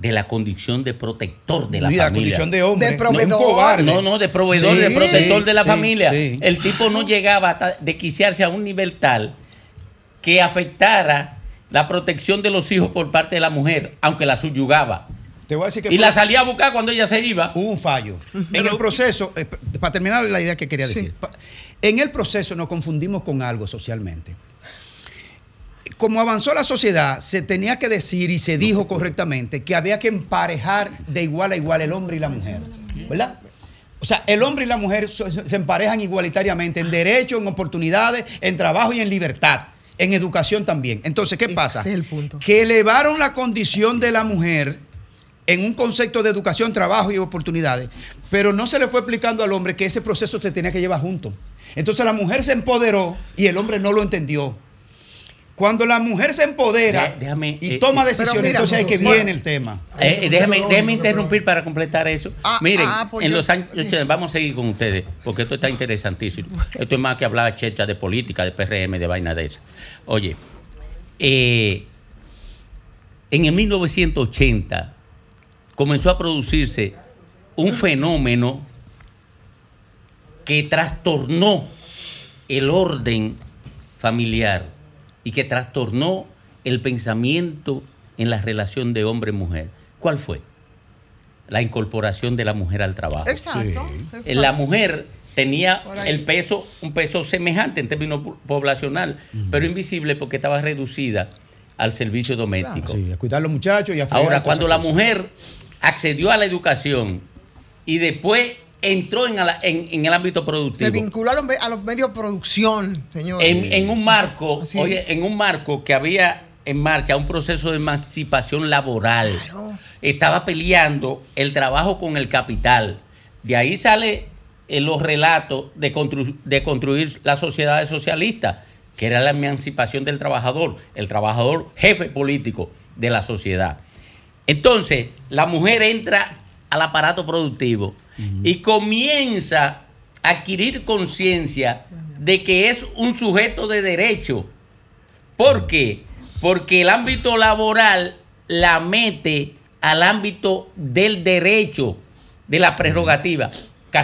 de la condición de protector de la Y la familia. condición de hombre, De no un proveedor. cobarde. No, no, de proveedor, Sí, de protector sí, de la sí, familia. sí. El tipo no llegaba hasta desquiciarse a un nivel tal que afectara la protección de los hijos por parte de la mujer, aunque la subyugaba. Te voy a decir que Y fue- la salía a buscar cuando ella se iba. Hubo un fallo. En el proceso, eh, para terminar la idea que quería decir, en el proceso nos confundimos con algo socialmente. Como avanzó la sociedad, se tenía que decir y se dijo correctamente que había que emparejar de igual a igual el hombre y la mujer. ¿Verdad? O sea, el hombre y la mujer se emparejan igualitariamente en derechos, en oportunidades, en trabajo y en libertad. En educación también. Entonces, ¿qué pasa? Que elevaron la condición de la mujer en un concepto de educación, trabajo y oportunidades, pero no se le fue explicando al hombre que ese proceso se tenía que llevar junto. Entonces la mujer se empoderó y el hombre no lo entendió. Cuando la mujer se empodera De- déjame, y eh, toma eh, decisiones, mira, entonces ahí que bueno, viene el tema. Eh, déjame, déjame interrumpir para completar eso. Miren, ah, pues en yo- los años 80, vamos a seguir con ustedes, porque esto está interesantísimo. Esto es más que hablar checha de política, de PRM, de vaina de esa. Oye, eh, en el 1980 comenzó a producirse un fenómeno que trastornó el orden familiar y que trastornó el pensamiento en la relación de hombre-mujer. ¿Cuál fue? La incorporación de la mujer al trabajo. Exacto. La mujer tenía el peso, un peso semejante en términos po- poblacional, pero invisible porque estaba reducida al servicio doméstico. Sí, a cuidar a los muchachos y a Ahora, cuando la mujer accedió a la educación y después entró en, la- en- en el ámbito Se productivo, vinculó a los, me- a los medios de producción, señor. en, en un marco, Sí. oye, en un marco que había en marcha un proceso de emancipación laboral. Estaba peleando el trabajo con el capital. De ahí sale eh, los relatos de, constru- de construir las sociedades socialistas, que era la emancipación del trabajador, el trabajador jefe político de la sociedad. Entonces, la mujer entra al aparato productivo y comienza a adquirir conciencia de que es un sujeto de derecho. ¿Por qué? Porque el ámbito laboral la mete al ámbito del derecho, de la prerrogativa.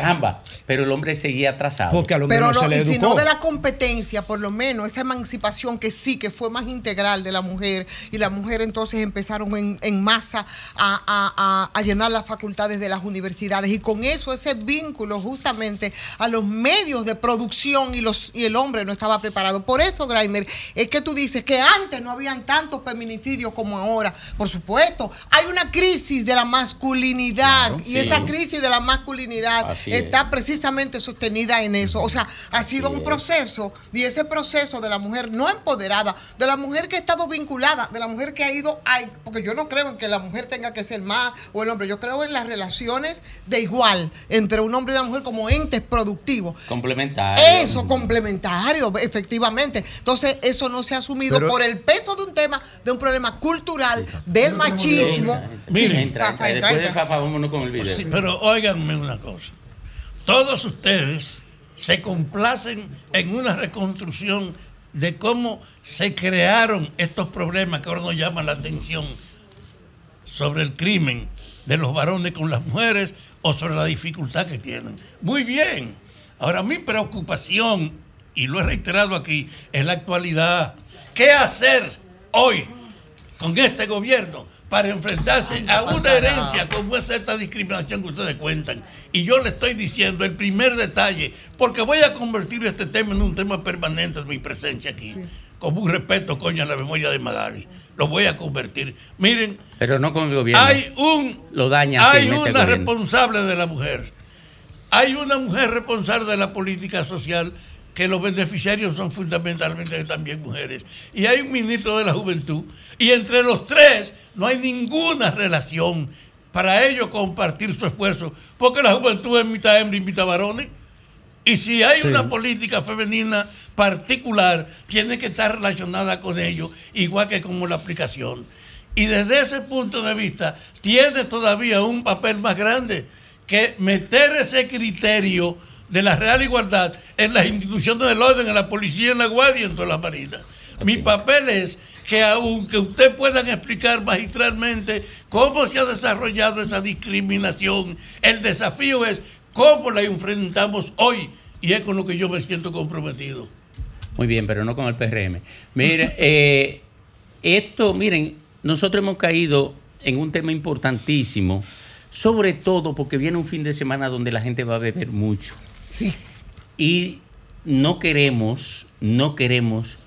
Caramba, pero el hombre seguía atrasado. Porque al Pero no, y si no de la competencia, por lo menos, esa emancipación que sí, que fue más integral de la mujer, y la mujer entonces empezaron en, en masa a, a- a- a llenar las facultades de las universidades, y con eso ese vínculo justamente a los medios de producción y, los, y el hombre no estaba preparado. Por eso, Graimer, es que tú dices que antes no habían tantos feminicidios como ahora. Por supuesto, hay una crisis de la masculinidad, Claro, y sí. esa crisis de la masculinidad Así es. está precisamente sostenida en eso. O sea, ha sido un proceso y ese proceso de la mujer no empoderada, de la mujer que ha estado vinculada, de la mujer que ha ido, ay, porque yo no creo en que la mujer tenga que ser más o el hombre, yo creo en las relaciones de igual entre un hombre y una mujer como entes productivos. Complementario. Eso, complementario, efectivamente. Entonces, eso no se ha asumido Pero- por el peso de un tema, de un problema cultural, del machismo. Mira, Sí, entra, entra. entra, Después de. Fafa, vámonos con el video. Sí, pero óiganme una cosa. Todos ustedes se complacen en una reconstrucción de cómo se crearon estos problemas que ahora nos llaman la atención sobre el crimen de los varones con las mujeres o sobre la dificultad que tienen. Muy bien. Ahora mi preocupación, y lo he reiterado aquí, es la actualidad. ¿Qué hacer hoy con este gobierno para enfrentarse a una herencia como es esta discriminación que ustedes cuentan. Y yo le estoy diciendo el primer detalle, porque voy a convertir este tema en un tema permanente de mi presencia aquí. como un respeto, coño, a la memoria de Magali. Lo voy a convertir. Miren, Pero no con el gobierno. hay un Lo daña hay una gobierno. responsable de la mujer. Hay una mujer responsable de la política social que los beneficiarios son fundamentalmente también mujeres. Y hay un ministro de la juventud. Y entre los tres no hay ninguna relación para ellos compartir su esfuerzo. Porque la juventud es mitad hembra y mitad varones. Y si hay Sí. una política femenina particular, tiene que estar relacionada con ello, igual que como la aplicación. Y desde ese punto de vista, tiene todavía un papel más grande que meter ese criterio de la real igualdad en las instituciones del orden, en la policía, en la guardia y en toda la marina. Mi papel es que aunque usted puedan explicar magistralmente cómo se ha desarrollado esa discriminación, el desafío es cómo la enfrentamos hoy y es con lo que yo me siento comprometido. Muy bien, pero no con el PRM. Mire, eh, esto, miren, nosotros hemos caído en un tema importantísimo, sobre todo porque viene un fin de semana donde la gente va a beber mucho. Y no queremos, no queremos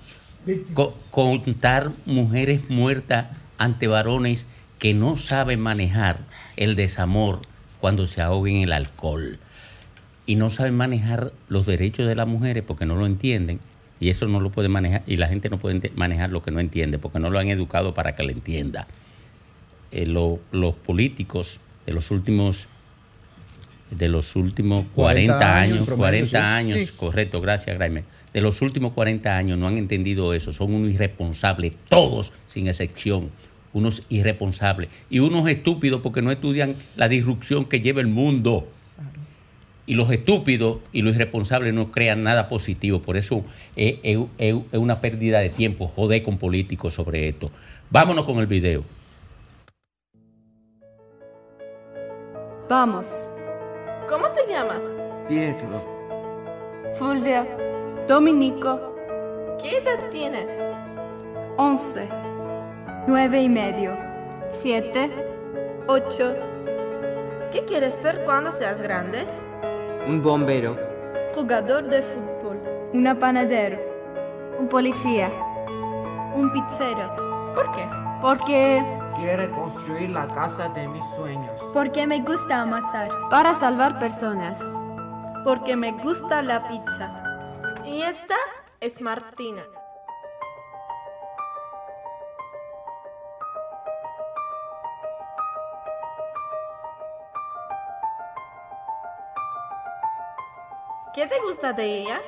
co- contar mujeres muertas ante varones que no saben manejar el desamor cuando se ahogan en el alcohol. Y no saben manejar los derechos de las mujeres porque no lo entienden y eso no lo puede manejar y la gente no puede manejar lo que no entiende porque no lo han educado para que lo entienda. Eh, lo- los políticos de los últimos de los últimos 40, 40 años, promedio, 40 sí. años, Sí. correcto, gracias, Graeme. De los últimos 40 años no han entendido eso, son unos irresponsables, todos sin excepción, unos irresponsables y unos estúpidos porque no estudian la disrupción que lleva el mundo. Y los estúpidos y los irresponsables no crean nada positivo. Por eso es, es- es- es una pérdida de tiempo joder con políticos sobre esto. Vámonos con el video. Vamos. ¿Cómo te llamas? Pietro, Fulvia. Dominico. ¿Qué edad tienes? Once. Nueve y medio. Siete. Ocho. ¿Qué quieres ser cuando seas grande? un bombero, Jugador de fútbol. Una panadero. Un policía. Un pizzero. ¿Por qué? Porque... quiere construir la casa de mis sueños. Porque me gusta amasar. Para salvar personas. Porque me gusta la pizza. Y esta es Martina. ¿Qué te gusta de ella?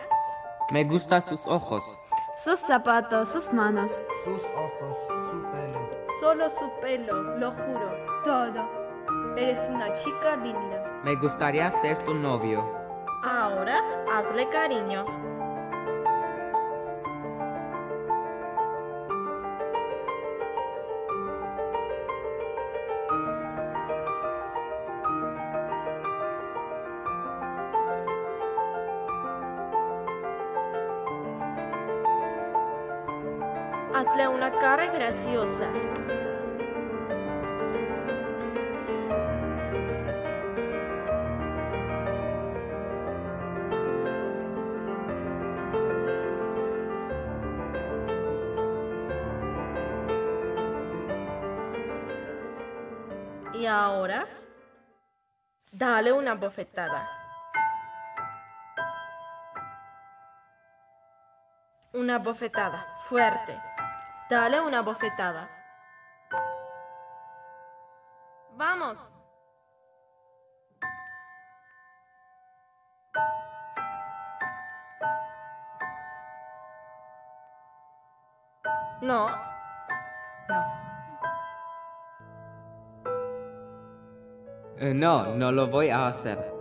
Me gustan sus ojos, Sus zapatos, sus manos. sus ojos, su pelo. Solo su pelo, lo juro. Todo. Eres una chica linda. Me gustaría ser tu novio. Ahora hazle cariño. Una cara graciosa. Y ahora, dale una bofetada. Una bofetada, fuerte. Dale una bofetada. Vamos. No. Eh, no, no lo voy a hacer.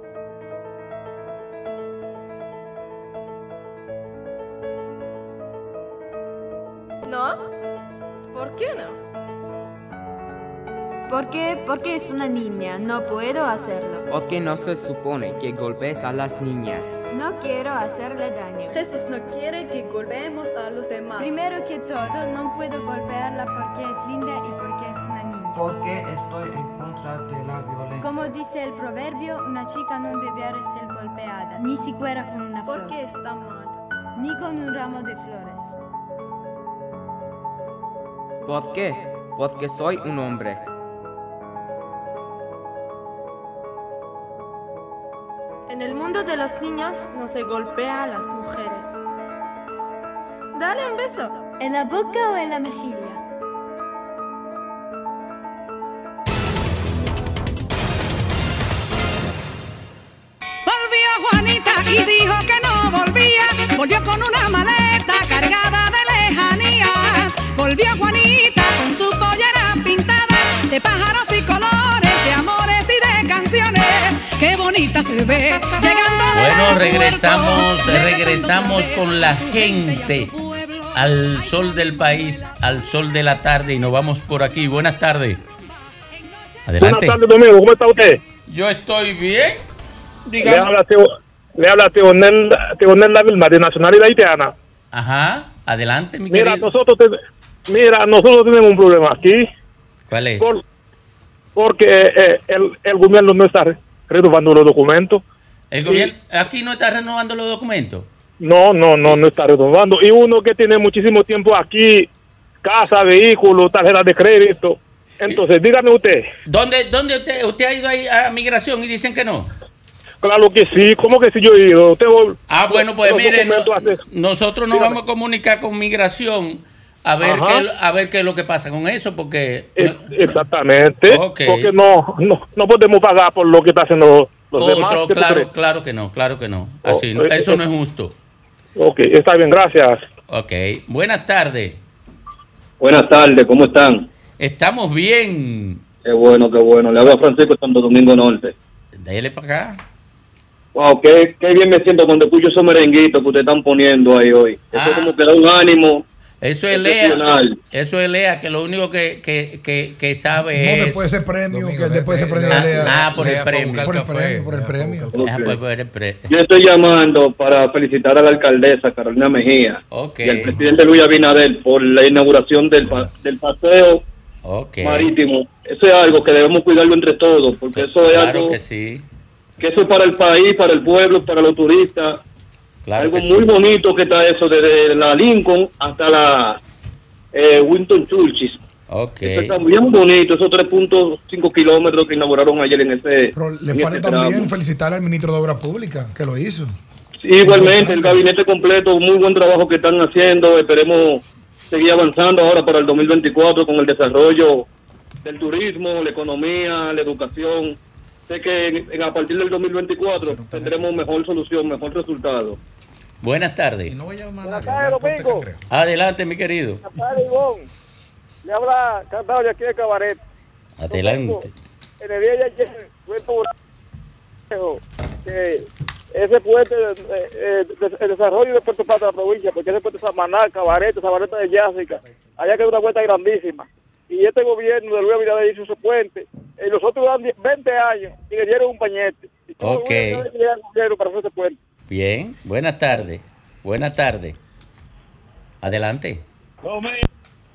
Porque es una niña, no puedo hacerlo. Porque no se supone que golpes a las niñas. No quiero hacerle daño. Jesús no quiere que golpeemos a los demás. Primero que todo, no puedo golpearla porque es linda y porque es una niña. Porque estoy en contra de la violencia. Como dice el proverbio, una chica no debe ser golpeada, ni siquiera con una flor. Porque está mal. Ni con un ramo de flores. ¿Por qué? Porque soy un hombre. En el mundo de los niños no se golpea a las mujeres. Dale un beso. ¿En la boca o en la mejilla? Volvió Juanita y dijo que no volvía. Volvió con una bonita se ve llegando de Bueno, regresamos, regresamos con la gente al sol del país, al sol de la tarde y nos vamos por aquí. Buenas tardes. Adelante. Buenas tardes, Domingo. ¿Cómo está usted? Yo estoy bien. Le habla, Teo, le habla Teonel, Teonel Vilma, de Nacionalidad Haitiana. Ajá, adelante, mi Mira, querido. nosotros, te- mira, nosotros tenemos un problema aquí ¿Cuál es? por- porque eh, el, el gobierno no está renovando los documentos. El gobierno aquí no está renovando los documentos. No, no, no, no está renovando. Y uno que tiene muchísimo tiempo aquí, casa, vehículo, tarjeta de crédito. Entonces, dígame usted. ¿Dónde, dónde usted, usted ha ido ahí a migración y dicen que no? Claro que sí, ¿cómo que si yo he ido? Tengo Ah, bueno, pues mire, no- nosotros nos Dígame. vamos a comunicar con migración a ver, Ajá. qué, a ver qué es lo que pasa con eso, porque... Eh, Exactamente. Porque no, no, no podemos pagar por lo que está haciendo los demás. Otro, ¿Qué tú claro, claro que no, claro que no. Así, Oh, eh, eso eh, no es justo. Ok, está bien, gracias. Ok, buenas tardes. Buenas tardes, ¿cómo están? Estamos bien. Qué bueno, qué bueno. Le hablo a Francisco de Santo Domingo Norte. Dale para acá. Wow, qué, qué bien me siento cuando escucho esos merenguitos que ustedes están poniendo ahí hoy. Eso como que da un ánimo. Eso es Lea. Eso es Lea, que lo único que, que, que, que sabe No, es... después de ese premio, que después de ese premio Ah, Lea. ah, por el premio. Por el premio, por el premio. Ah, pues por el pre- Yo estoy llamando para felicitar a la alcaldesa Carolina Mejía y al presidente Luis Abinader por la inauguración del, pa- del paseo marítimo. Eso es algo que debemos cuidarlo entre todos, porque eso es Claro algo que sí. que eso es para el país, para el pueblo, para los turistas. Claro algo sí. muy bonito que está eso, desde la Lincoln hasta la eh, Winston Churchill. Eso está bien bonito, esos 3.5 kilómetros que inauguraron ayer en ese. Pero le en falta ese tramo. también felicitar al ministro de Obras Públicas, que lo hizo. Sí, igualmente, el gabinete completo, muy buen trabajo que están haciendo. Esperemos seguir avanzando ahora para el 2024 con el desarrollo del turismo, la economía, la educación. Sé que en- en- a partir del 2024 tendremos mejor solución, mejor resultado. Buenas tardes. Buenas tardes, Domingo. Adelante, mi querido. Buenas tardes, Ivonne. Le habla Cantado de aquí de Cabaret. Adelante. En el día de ayer fue por que ese puente, eh, eh, de- el desarrollo de Puerto Plata de la provincia, porque ese puente de Samaná, Cabaret, Sabareta de Yásica, allá queda una vuelta grandísima. Y este gobierno de Luis Abinader hizo ese puente, y los otros dan 10 20 años y le dieron un pañete. Y todo Ok. para hacer ese puente. Bien. Buenas tardes. Buenas tardes. Adelante.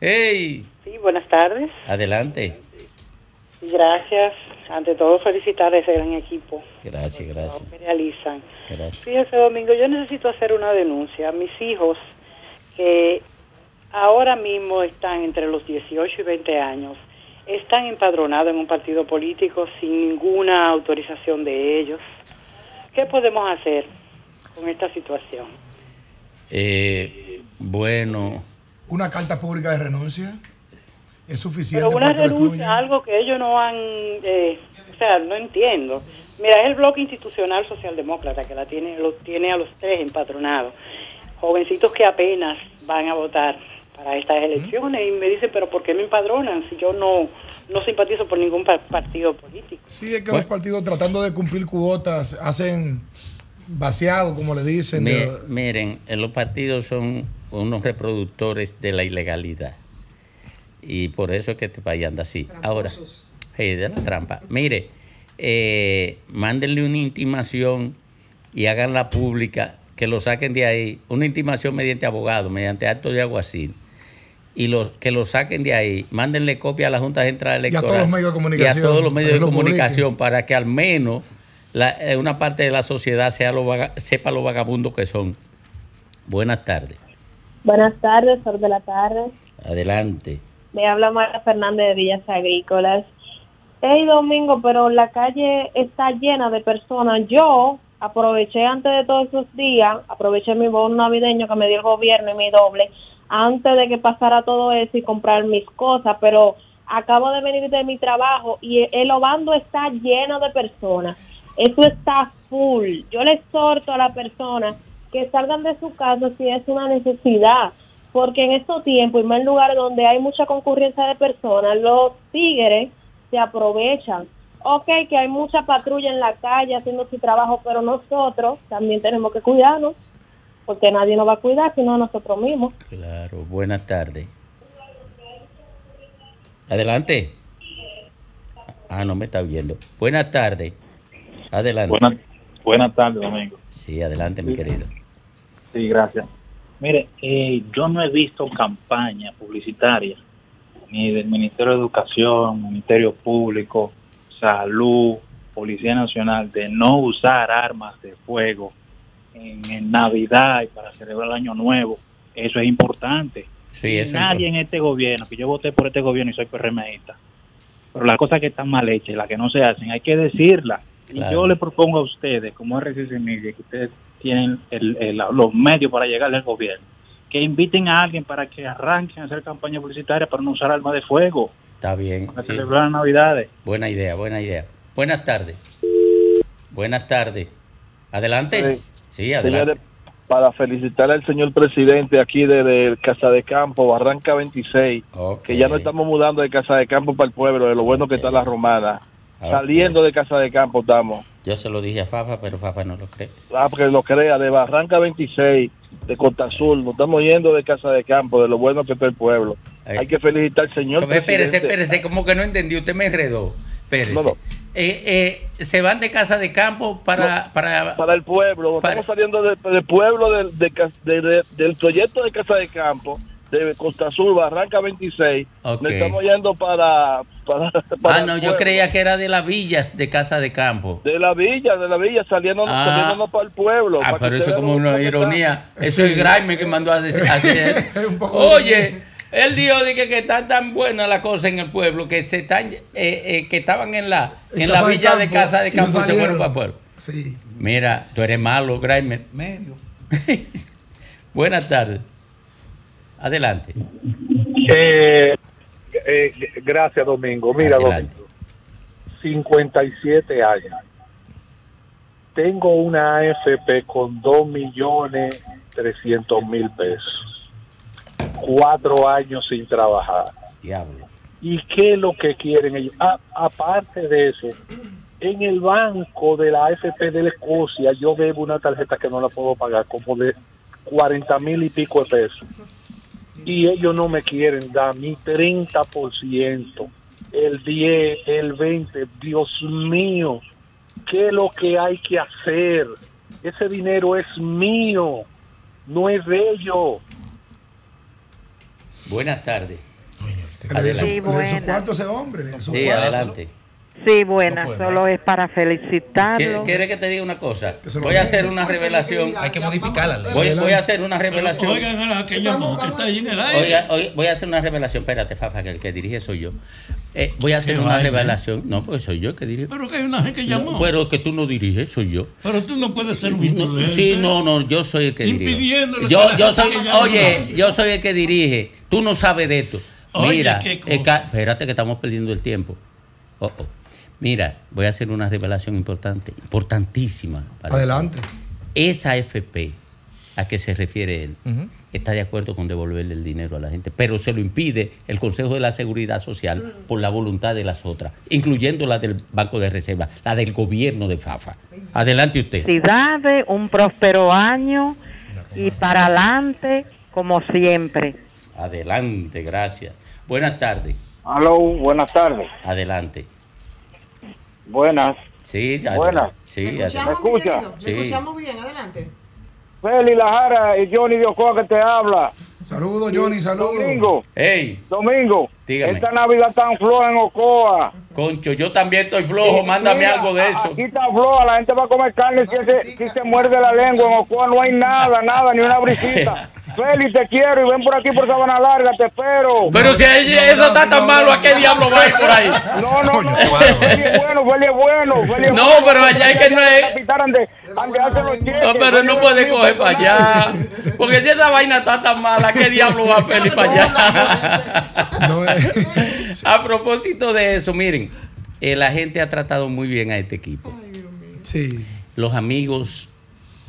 Hey. Sí, buenas tardes. Adelante. Gracias. Ante todo, felicitar a ese gran equipo Gracias, gracias. que realizan. Gracias. Fíjese, Domingo, yo necesito hacer una denuncia. Mis hijos, que ahora mismo están entre los 18 y 20 años, están empadronados en un partido político sin ninguna autorización de ellos. ¿Qué podemos hacer con esta situación? Eh, bueno, Una carta pública de renuncia es suficiente Pero una para renuncia algo que ellos no han, eh, o sea, no entiendo. Mira, es el bloque institucional socialdemócrata que la tiene, lo tiene a los tres empadronados, jovencitos que apenas van a votar para estas elecciones y me dicen, pero ¿por qué me empadronan si yo no, no simpatizo por ningún pa- partido político? Sí, es que los partidos tratando de cumplir cuotas hacen vaciado, como le dicen. mi- de- miren, eh, los partidos son unos reproductores de la ilegalidad. Y por eso es que este país anda así. Ahora, sí, de la trampa. Mire, eh, mándenle una intimación y háganla pública, que lo saquen de ahí. Una intimación mediante abogado, mediante acto de alguacil. Y los, que lo saquen de ahí, mándenle copia a la Junta Central a Electoral. todos los medios de comunicación, Y a todos los medios de lo publiquen. comunicación para que al menos la- eh, una parte de la sociedad sea lo vaga- sepa los vagabundos que son. Buenas tardes. Buenas tardes, Sol de la tarde. Adelante. Me habla María Fernández de Villas Agrícolas. Hey, Domingo, pero la calle está llena de personas. Yo aproveché antes de todos esos días, aproveché mi bono navideño que me dio el gobierno y mi doble, antes de que pasara todo eso y comprar mis cosas, pero acabo de venir de mi trabajo y el obando está lleno de personas. Eso está full. Yo le exhorto a la persona que salgan de su casa si es una necesidad, porque en estos tiempos y más en lugares donde hay mucha concurrencia de personas, los tigres se aprovechan. Ok, que hay mucha patrulla en la calle haciendo su trabajo, pero nosotros también tenemos que cuidarnos, porque nadie nos va a cuidar sino nosotros mismos. Claro, buenas tardes. Adelante. Ah, no me está oyendo. Buenas tardes. Adelante. Buenas, buenas tardes, Domingo. Sí, adelante, mi querido. Sí, gracias. Mire, eh, yo no he visto campaña publicitaria ni del Ministerio de Educación, Ministerio Público, Salud, Policía Nacional, de no usar armas de fuego en, en Navidad y para celebrar el Año Nuevo. Eso es importante. Sí, eso es Nadie en este gobierno, que yo voté por este gobierno y soy PRMista, pero las cosas que están mal hechas y las que no se hacen, hay que decirlas. Y yo le propongo a ustedes, como RCC Media, que ustedes tienen el- el- los medios para llegarle al gobierno, que inviten a alguien para que arranquen a hacer campaña publicitaria para no usar armas de fuego, Está bien. para sí. celebrar Navidades. Buena idea, buena idea. Buenas tardes. Buenas tardes. Adelante. Sí, adelante. Señores, para felicitar al señor presidente aquí desde Casa de Campo, Barranca 26, que ya no estamos mudando de Casa de Campo para el pueblo, de lo bueno que está la romana. Saliendo de Casa de Campo estamos. Yo se lo dije a Fafa, pero Fafa no lo cree. Ah, porque lo crea, de Barranca 26, de Costa Azul, nos estamos yendo de Casa de Campo, de lo bueno que está el pueblo. Hay que felicitar al señor Espérese, presidente. espérese, como que no entendí. Usted me enredó. Espérese. No, no. Eh, eh, se van de casa de campo para. para, para el pueblo. Estamos saliendo de- del pueblo del, de de- de- del proyecto de Casa de Campo, de Costa Azul, Barranca 26. Ok. Nos estamos yendo para, para, para Ah, no, yo creía que era de las villas de casa de campo. De la villa, de la villa, saliendo, Ah. saliéndonos para el pueblo. Ah, para que pero eso es como una ironía. Eso es Graeme que mandó a decir así es. Oye, él dijo que, que están tan buenas las cosas en el pueblo que se están eh, eh, que estaban en la En en la de villa de casa de campo y se fueron para el pueblo. Sí. Mira, tú eres malo, Graeme. Medio. Buenas tardes. Adelante. Eh, eh, gracias, Domingo. Mira, Adelante. Domingo. 57 años. Tengo una AFP con 2 millones 300 mil pesos. Cuatro años sin trabajar. Diablo. ¿Y qué es lo que quieren ellos? A- aparte de eso, en el banco de la AFP de la Escocia yo debo una tarjeta que no la puedo pagar, como de 40 mil y pico de pesos. Y ellos no me quieren dar mi 30%, el 10, el 20. Dios mío, ¿qué es lo que hay que hacer? Ese dinero es mío, no es de ellos. Buenas tardes. Le dé su- Adelante. le dé su buena. cuarto a ese hombre. le dé su Sí, cuarto. adelante. Sí, buena, No solo es para ¿Quie- felicitarlo. ¿Quiere que te diga una cosa? Voy a hacer una revelación. Hay que modificar la ley. Voy, voy a hacer una revelación. Oigan a la que llamó, que está ahí en el aire. Oiga, oiga, voy a hacer una revelación. Espérate, Fafa, que el que dirige soy yo. Eh, voy a hacer una ¿eh? revelación. No, porque soy yo el que dirige. Pero que hay una gente que llamó. No, pero que tú no diriges, soy yo. Pero tú no puedes ser un No, imprudente. sí, no, no, yo soy el que dirige. Yo, yo soy, oye, yo soy el que dirige. Tú no sabes de esto. Oye, Mira, eh, ca- espérate que estamos perdiendo el tiempo. Oh, oh. Mira, voy a hacer una revelación importante, importantísima. para Adelante. Esa FP a que se refiere él está de acuerdo con devolverle el dinero a la gente, pero se lo impide el Consejo de la Seguridad Social por la voluntad de las otras, incluyendo la del Banco de Reserva, la del gobierno de Fafa. Adelante usted. Felicidades, un próspero año y para adelante como siempre. Adelante, gracias. Buenas tardes. Aló, buenas tardes. Adelante. Buenas. Sí, Buenas. Sí, ¿Me mi querido? ¿Me Sí. escuchamos bien? Adelante. Feli Lajara y Johnny de Ocoa que te habla. Saludos, Johnny, saludos. Domingo. Hey. Domingo. Dígame. Esta Navidad tan floja en Ocoa. Concho, yo también estoy flojo, Sí, mándame mira, algo de a- eso. Aquí está floja, la gente va a comer carne si se, si se muerde la lengua. En Ocoa no hay nada, nada, ni una brisita. Félix, te quiero y ven por aquí por Sabana Larga, te espero. Pero si eso está tan malo, ¿a qué diablo va a ir por ahí? No, no, no. Félix es bueno, Félix es bueno. Félix es No, bueno. pero allá es que no es- Capitán, ande- ande, hace los cheques. No, pero no es puede coger para allá. Porque si esa vaina está tan mala, ¿qué diablo va Félix para allá? A propósito de eso, miren, eh, la gente ha tratado muy bien a este equipo. Sí. Los amigos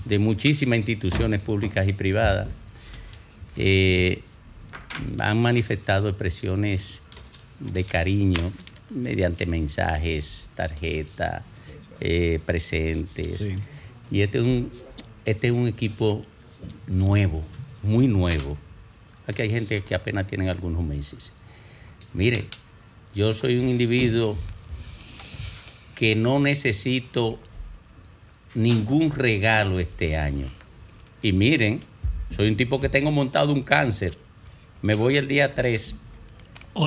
de muchísimas instituciones públicas y privadas eh, han manifestado expresiones de cariño mediante mensajes, tarjetas, eh, presentes. Y este es, un, este es un equipo nuevo, muy nuevo. Aquí hay gente que apenas tienen algunos meses. Mire, yo soy un individuo que no necesito ningún regalo este año. Y miren, soy un tipo que tengo montado un cáncer. Me voy el día 3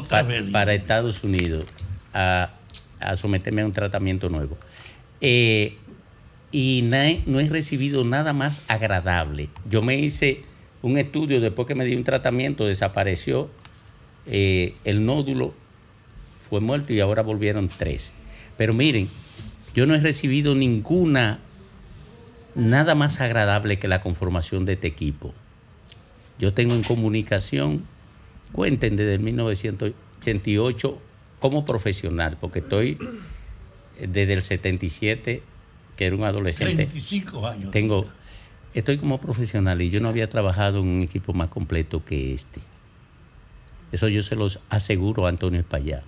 pa- para Estados Unidos a, a someterme a un tratamiento nuevo. Eh, y no he recibido nada más agradable. Yo me hice un estudio después que me di un tratamiento, desapareció eh, el nódulo, fue muerto y ahora volvieron tres. Pero miren, yo no he recibido ninguna, nada más agradable que la conformación de este equipo. Yo tengo en comunicación, cuenten desde el 1988 como profesional, porque estoy desde el 77, que era un adolescente. 35 años. Tengo, estoy como profesional y yo no había trabajado en un equipo más completo que este. Eso yo se los aseguro a Antonio Espallá.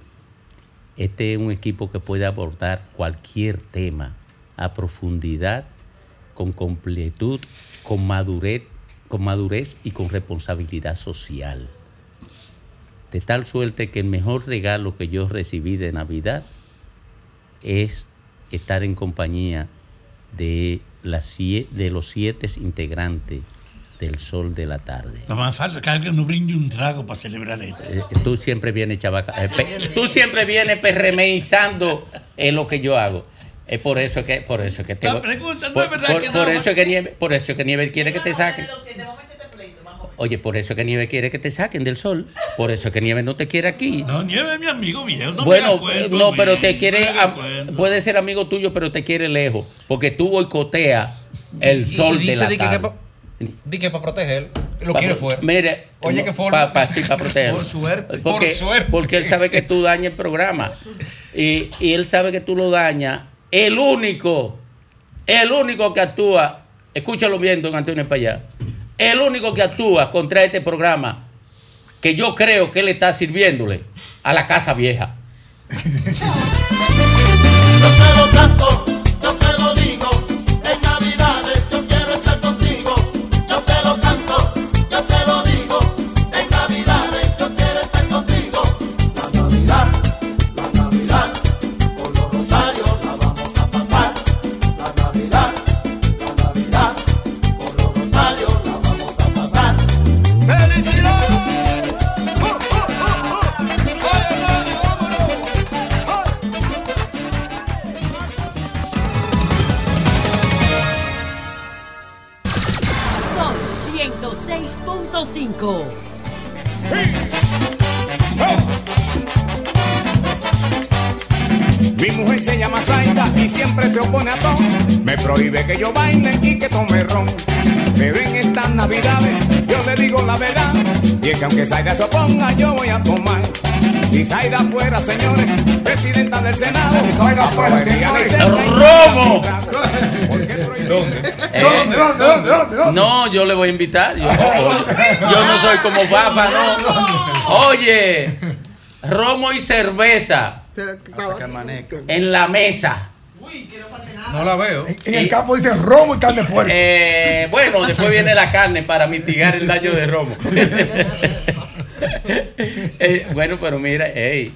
Este es un equipo que puede abordar cualquier tema a profundidad, con completud, con madurez, con madurez y con responsabilidad social. De tal suerte que el mejor regalo que yo recibí de Navidad es estar en compañía de los siete integrantes del Sol de la Tarde. No más falta que alguien nos brinde un trago para celebrar esto. Eh, Tú siempre vienes, chavaca. eh, pe- tú siempre vienes perremeizando en lo que yo hago. Es por eso que, por eso que tengo. La pregunta no por, es verdad por- que por eso que Nieve, por eso que Nieve quiere que te saquen. Oye, por eso que Nieve quiere que te saquen del sol. Por eso que Nieve no te quiere aquí. No, Nieve es mi amigo viejo. No bueno, me acuerdo, no, pero te quiere, no puede ser amigo tuyo, pero te quiere lejos, porque tú boicoteas el Y- y sol de la que- tarde. Di que para proteger, lo Pa- quiere fuera. Mire, Oye, qué forma. Para sí, para protegerlo. Por suerte. Porque, Por suerte. porque él sabe que tú dañas el programa. Y, y él sabe que tú lo dañas. El único, el único que actúa, escúchalo bien, don Antonio Payá, el único que actúa contra este programa, que yo creo que él está sirviéndole a la casa vieja. Tanto, Que yo baile y que tome ron. Pero en estas navidades yo le digo la verdad. Y es que aunque Zaida se oponga, yo voy a tomar. Si Zaida fuera, señores, presidenta del Senado. Si Zaida fuera, ¡Romo! Eh, No, yo le voy a invitar. Yo, yo no soy como Fafa, no. Oye, romo y cerveza en la mesa. No la veo. En el campo dice romo y carne de puerco. Eh, bueno, después viene la carne para mitigar el daño de romo. Eh, bueno, pero mira, ey,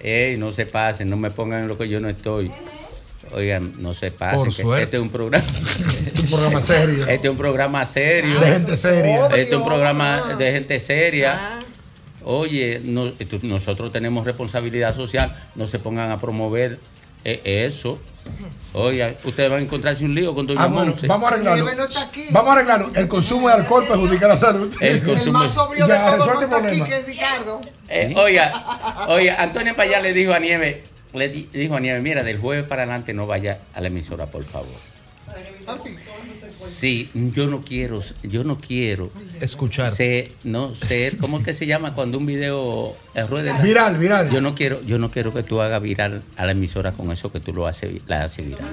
ey, no se pasen, no me pongan en lo que yo no estoy. Oigan, no se pasen, Por que suerte. este es un programa. Un programa serio. Este es un programa serio. De gente seria. Este es un programa de gente seria. Oye, no- esto- nosotros tenemos responsabilidad social, no se pongan a promover Eh, eso. Oiga, ustedes van a encontrarse un lío con Doña Ah, bueno, Monse. vamos a arreglarlo. Vamos a arreglarlo. El consumo de alcohol perjudica la salud. El El consumo. más sobrio de Ya, todos no está el aquí, que es Ricardo. Eh, oiga, oiga, Antonio Payá le dijo a Nieve, le di- dijo a Nieve, mira, del jueves para adelante no vaya a la emisora, por favor. Sí, yo no quiero, yo no quiero escuchar. Ser, no ser, ¿cómo es que se llama cuando un video rueda? Viral, viral. Yo no quiero, yo no quiero que tú hagas viral a la emisora con eso que tú lo haces, la haces viral.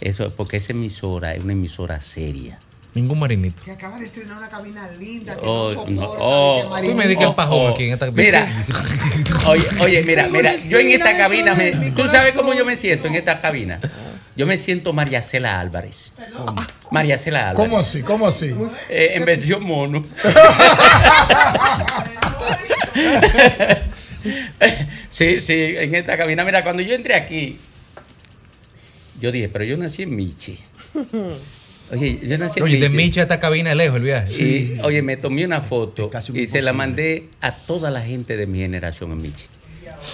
Eso, porque esa emisora es una emisora seria. Ningún marinito. Que acaba de estrenar una cabina linda. Que Oh, no oh, Marinito- Tú me di que empajón aquí en esta Mira, oye, oye, mira, mira, yo en esta cabina, me, ¿tú sabes cómo yo me siento en esta cabina? Yo me siento María Cela Álvarez. María Cela Álvarez. ¿Cómo así? ¿Cómo así? Eh, en versión mono. sí, sí, en esta cabina. Mira, cuando yo entré aquí, yo dije, pero yo nací en Michi. Oye, yo nací en Oye, de Michi. A esta cabina es lejos el viaje. Y, oye, me tomé una foto un y se la mandé a toda la gente de mi generación en Michi.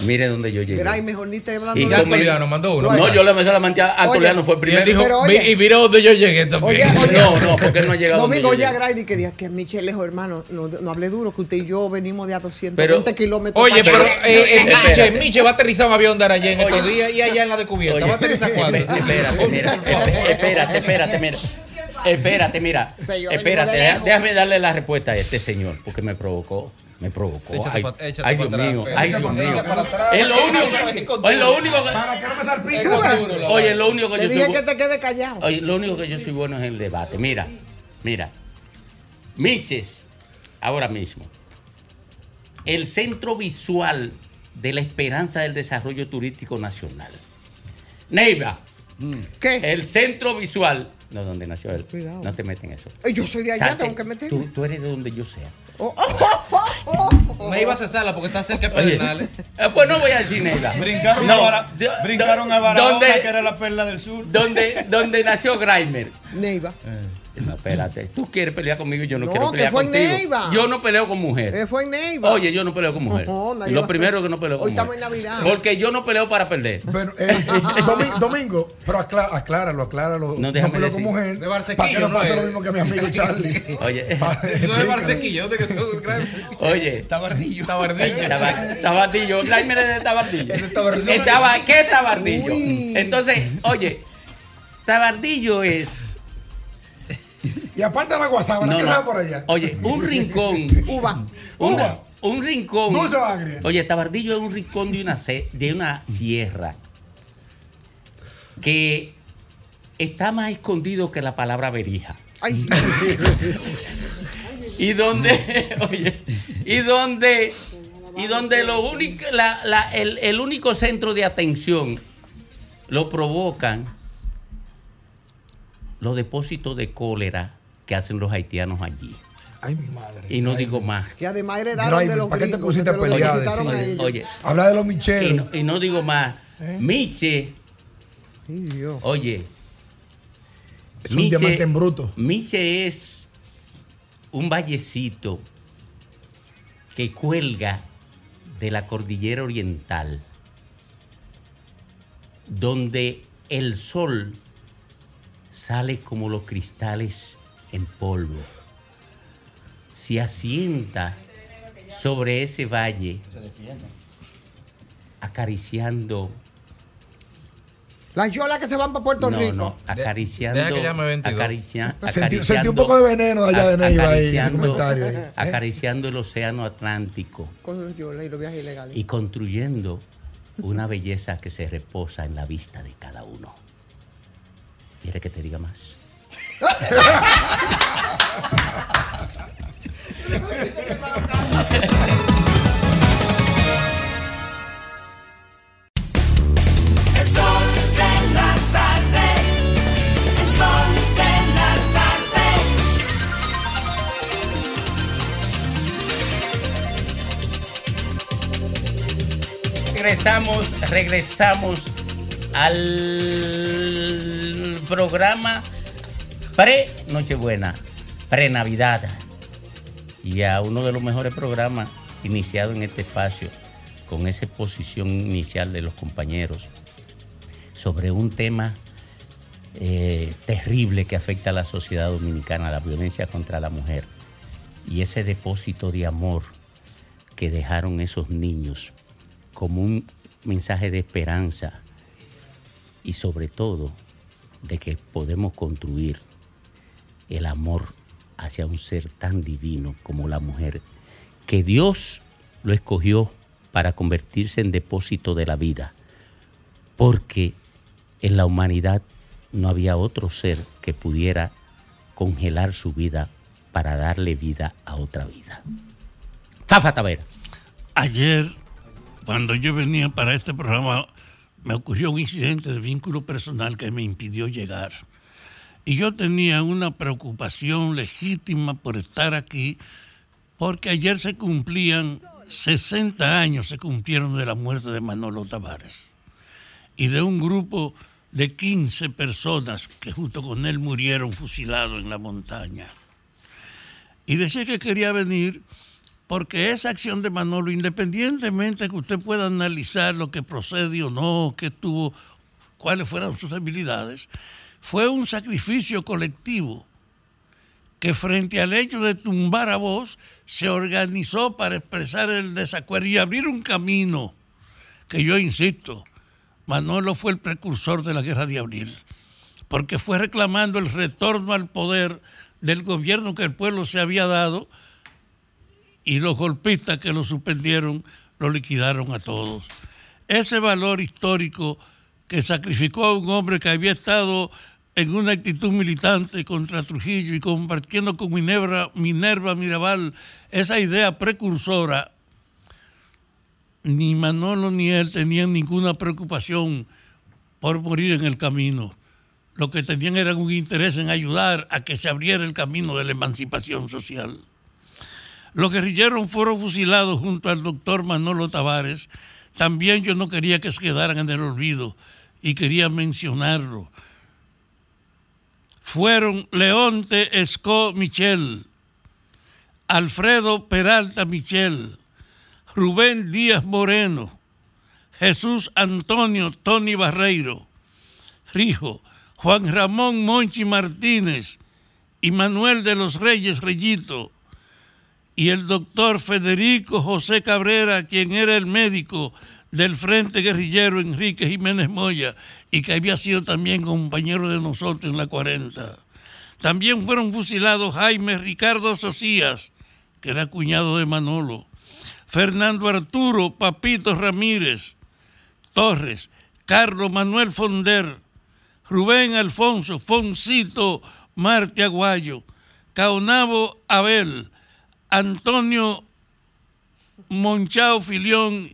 Mire dónde yo llegué. Ay, mejor ni te hablando Y Antoliano mandó uno. No, yo le se la mandé a Antoliano, fue el Y él primero. dijo, Pero, "Vi- oye- y mira dónde yo llegué también. Oye, oye. No, no, porque él no ha llegado Domingo, yo oye a llegué. Grady que diga que Michelle lejos, hermano. No, no hable duro, que usted y yo venimos de a 220 Pero- kilómetros. Oye, pero eh, eh, Miche, Espérate. Miche va a aterrizar un avión de Arayén en estos días y allá en la descubierta. Oye, Va a aterrizar cuándo. Espérate, mira, esp- espérate, espérate, mira. Espérate, mira. Espérate, déjame darle la respuesta a este señor, porque me provocó. Me provocó. Échate Ay, pa- échate ay, pa' Dios atrás, mío, Pedro. ay, Dios mío. Es lo único que. Oye, lo único que. Para que no me salpique. Es Oye, lo único que yo dije soy. que te quede callado. Oye, lo único que yo soy bueno es el debate. Mira, mira. Miches, ahora mismo, el centro visual de la esperanza del desarrollo turístico nacional. Neiva, ¿Qué? el centro visual. No, donde nació él. Cuidado. No te meten eso. Yo soy de allá, tengo que meterme. Tú, tú eres de donde yo sea. Oh, oh, oh, oh, oh. Me iba a cesarla porque está cerca de Pedernales. eh, pues no voy a decir Neiva. Brincaron, No, a, Bara- do- brincaron a Barahona, donde- que era la perla del sur. donde, donde nació Grimer. Neiva. No, espérate. Tú quieres pelear conmigo y yo no, No, quiero que pelear fue en contigo. Neiva. Yo no peleo con mujer. Eh, fue en Neiva. Oye, yo no peleo con mujer. No, Lo primero que no peleo con Hoy mujer. estamos en Navidad. Porque yo no peleo para perder. Pero, eh, Domi- Domingo, pero aclá- acláralo, acláralo. No, déjame peleo decir. con mujer. De Barsequillo, Para que no pase lo mismo que a mi amigo Charlie. Oye, No es Barsequillo, de que soy oye. Tabardillo. Tabardillo. Taba- Tabardillo, Grimer es de Tabardillo. De. Eh, ¿Qué Tabardillo? Entonces, oye, Tabardillo es. Y aparte de la guasábana, No, ¿qué no. sabe por allá? Oye, un rincón. Uva. una- Uva. un rincón. Dulce agria. Oye, Tabardillo es un rincón de una, de una sierra que está más escondido que la palabra berija. Ay, Y donde, oye, y donde, y donde lo único, la- la- el, el único centro de atención lo provocan los depósitos de cólera que hacen los haitianos allí. Ay, mi madre. Y no digo más. que además heredaron de Grimer, los ¿para qué te gringos, pusiste que a pelear? a ellos. Oye, Habla de los y micheros. no, y no digo más. Miche, Ay, Dios. oye, Es un diamante en bruto. Miche es un vallecito que cuelga de la cordillera oriental, donde el sol sale como los cristales en polvo. Se asienta sobre ese valle, acariciando Las yolas que se van para Puerto no, Rico. no, acariciando. deja que llame 22. acaricia- Sentí, acariciando- sentí un poco de veneno de allá de Neiva ahí, comentario. ahí. ¿Eh? Acariciando el océano Atlántico Con los yolas y los viajes ilegales. y construyendo una belleza que se reposa en la vista de cada uno. ¿Quiere que te diga más? Regresamos, regresamos al programa pre-Nochebuena, pre-Navidad. Y a uno de los mejores programas iniciado en este espacio con esa exposición inicial de los compañeros sobre un tema eh, terrible que afecta a la sociedad dominicana, la violencia contra la mujer y ese depósito de amor que dejaron esos niños como un mensaje de esperanza y sobre todo de que podemos construir el amor hacia un ser tan divino como la mujer, que Dios lo escogió para convertirse en depósito de la vida, porque en la humanidad no había otro ser que pudiera congelar su vida para darle vida a otra vida. Zafa Tavera. Ayer, cuando yo venía para este programa, me ocurrió un incidente de vínculo personal que me impidió llegar. Y yo tenía una preocupación legítima por estar aquí, porque ayer se cumplían 60 años, se cumplieron de la muerte de Manolo Tavares. Y de un grupo de 15 personas que junto con él murieron fusilados en la montaña. Y decía que quería venir porque esa acción de Manolo, independientemente de que usted pueda analizar lo que procede o no, qué tuvo, cuáles fueron sus habilidades, fue un sacrificio colectivo que frente al hecho de tumbar a voz se organizó para expresar el desacuerdo y abrir un camino que yo insisto, Manolo fue el precursor de la guerra de abril, porque fue reclamando el retorno al poder del gobierno que el pueblo se había dado y los golpistas que lo suspendieron lo liquidaron a todos. Ese valor histórico que sacrificó a un hombre que había estado en una actitud militante contra Trujillo y compartiendo con Minerva, Minerva Mirabal esa idea precursora, ni Manolo ni él tenían ninguna preocupación por morir en el camino. Lo que tenían era un interés en ayudar a que se abriera el camino de la emancipación social. Los guerrilleros fueron fusilados junto al doctor Manolo Tavares. También yo no quería que se quedaran en el olvido y quería mencionarlo. Fueron Leonte Esco Michel, Alfredo Peralta Michel, Rubén Díaz Moreno, Jesús Antonio Tony Barreiro, Rijo, Juan Ramón Monchi Martínez y Manuel de los Reyes Reyito, y el doctor Federico José Cabrera, quien era el médico del Frente Guerrillero Enrique Jiménez Moya y que había sido también compañero de nosotros en la 40. También fueron fusilados Jaime Ricardo Socias, que era cuñado de Manolo, Fernando Arturo Papito Ramírez, Torres, Carlos Manuel Fonder, Rubén Alfonso Foncito Marte Aguayo, Caonabo Abel, Antonio Monchao Filión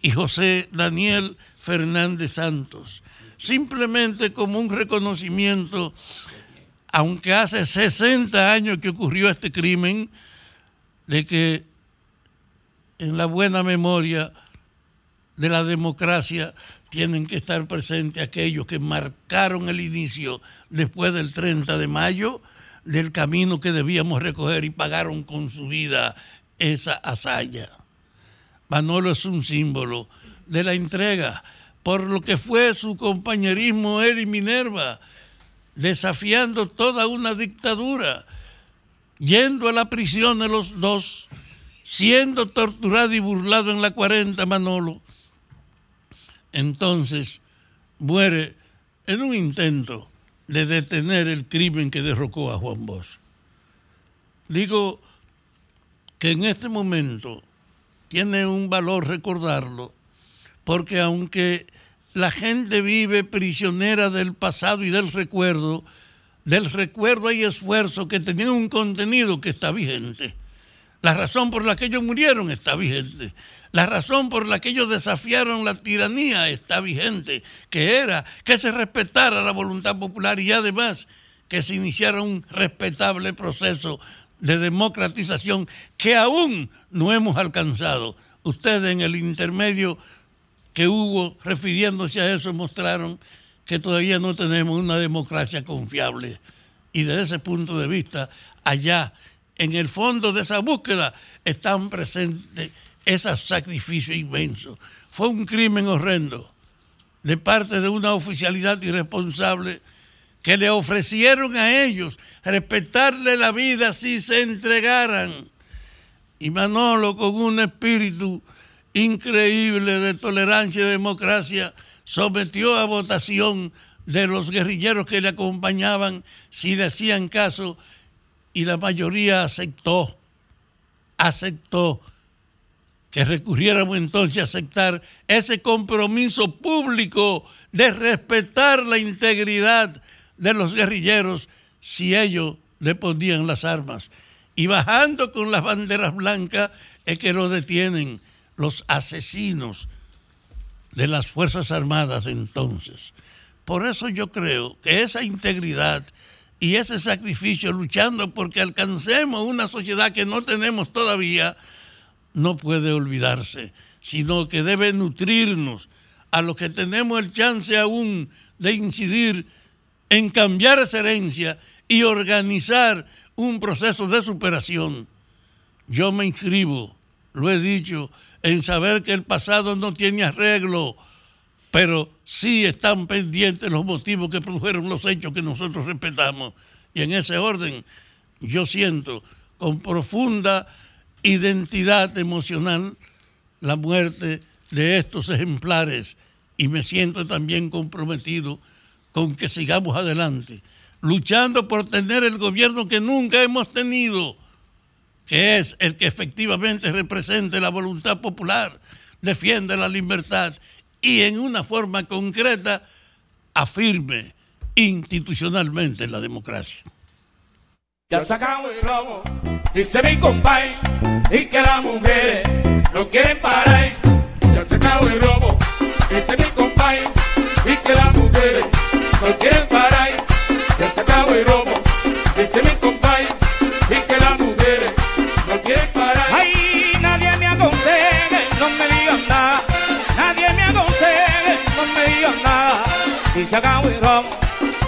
y José Daniel Fernández Santos. Simplemente como un reconocimiento, aunque hace 60 años que ocurrió este crimen, de que en la buena memoria de la democracia tienen que estar presentes aquellos que marcaron el inicio después del 30 de mayo del camino que debíamos recoger y pagaron con su vida esa hazaña. Manolo es un símbolo de la entrega por lo que fue su compañerismo él y Minerva, desafiando toda una dictadura, yendo a la prisión de los dos, siendo torturado y burlado en la 40 Manolo. Entonces muere en un intento de detener el crimen que derrocó a Juan Bosch. Digo que en este momento tiene un valor recordarlo, porque aunque la gente vive prisionera del pasado y del recuerdo, del recuerdo hay esfuerzo que tenían un contenido que está vigente. La razón por la que ellos murieron está vigente. La razón por la que ellos desafiaron la tiranía está vigente, que era que se respetara la voluntad popular y además que se iniciara un respetable proceso de democratización que aún no hemos alcanzado. Ustedes en el intermedio que hubo refiriéndose a eso mostraron que todavía no tenemos una democracia confiable. Y desde ese punto de vista, allá, en el fondo de esa búsqueda, están presentes ese sacrificio inmenso. Fue un crimen horrendo de parte de una oficialidad irresponsable que le ofrecieron a ellos respetarle la vida si se entregaran. Y Manolo, con un espíritu increíble de tolerancia y democracia, sometió a votación de los guerrilleros que le acompañaban si le hacían caso y la mayoría aceptó, aceptó que recurriéramos entonces a aceptar ese compromiso público de respetar la integridad de los guerrilleros si ellos le ponían las armas. Y bajando con las banderas blancas es que lo detienen los asesinos de las Fuerzas Armadas de entonces. Por eso yo creo que esa integridad y ese sacrificio luchando porque alcancemos una sociedad que no tenemos todavía, no puede olvidarse, sino que debe nutrirnos a los que tenemos el chance aún de incidir en cambiar esa herencia y organizar un proceso de superación. Yo me inscribo, lo he dicho, en saber que el pasado no tiene arreglo, pero sí están pendientes los motivos que produjeron los hechos que nosotros respetamos. Y en ese orden, yo siento con profunda identidad emocional la muerte de estos ejemplares y me siento también comprometido con que sigamos adelante, luchando por tener el gobierno que nunca hemos tenido, que es el que efectivamente represente la voluntad popular, defiende la libertad y en una forma concreta afirme institucionalmente la democracia. Ya acabó el robo, dice mi compay, y que las mujeres no quieren parar. Ya acabó el robo, dice mi compay, y que las mujeres no quieren parar. Ya acabó el robo, dice mi compay, y que las mujeres no quieren parar. Ay, nadie me aconseje, no me digan nada. Nadie me aconseje, no me digan nada. Se acabó el robo,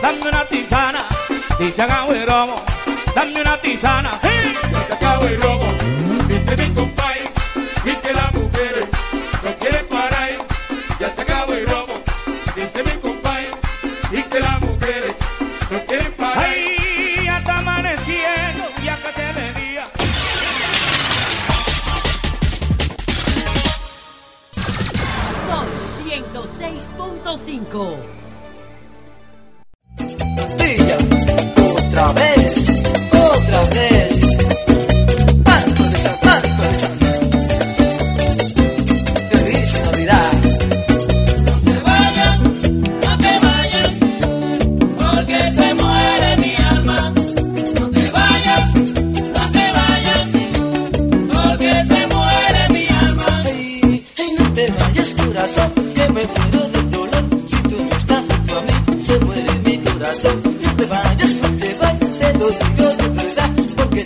dame una tisana. Se acabó el robo, dame una tisana. Sí, ya se acabó el robo, dice mi compay, y que las mujeres no quieren parar. Ya se acabó el robo, dice mi compay, y que las mujeres no quieren parar. Ay, ya está amaneciendo, ya que se me día. Son 106.5. Día, otra vez, Feliz Navidad. No te vayas, no te vayas, porque se muere mi alma. No te vayas, no te vayas, porque se muere mi alma. Ay, ay, no te vayas, corazón, que me muero de dolor. Si tú no estás junto a mí, se muere mi corazón. No te vayas, no te vayas, te lo digo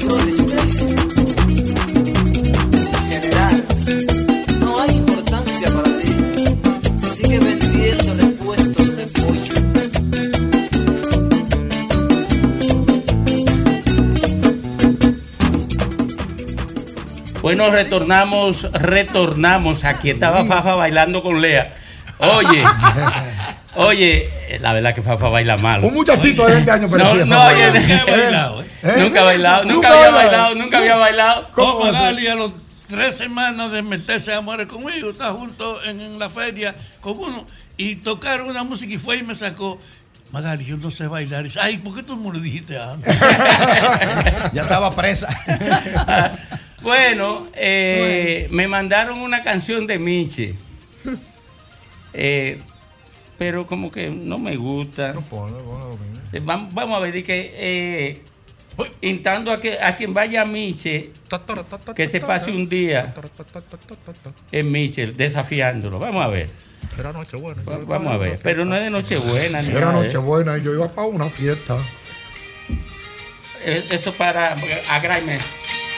you crazy, my brother, you crazy. General, no hay importancia para ti. Sigue vendiendo repuestos de pollo. Bueno, retornamos, retornamos. Aquí estaba Fafa bailando con Lea. Oye, Oye, la verdad que Fafa baila mal. Un muchachito de 20 años No, parecía, no, Fafa. oye, bailado. Nunca ha bailado, nunca ¿Nunca había bailado? bailado, nunca había bailado. ¿Cómo ¿Cómo Magali a los tres semanas de meterse a amores conmigo, está junto en, en la feria con uno y tocaron una música y fue y me sacó. Magali, yo no sé bailar. Ay, ¿por qué tú me lo dijiste antes? Ya estaba presa. Bueno, eh, me mandaron una canción de Miche. Eh, pero como que no me gusta. Eh, vam- Vamos a ver, que eh, instando a, que, a quien vaya a Miche, que se pase un día en Miche, desafiándolo. Vamos a ver. Era noche buena. Va- Vamos a ver. Pero no es de Nochebuena. ni Era nada de- Nochebuena y yo iba para una fiesta. Eh, Eso para a Graimer.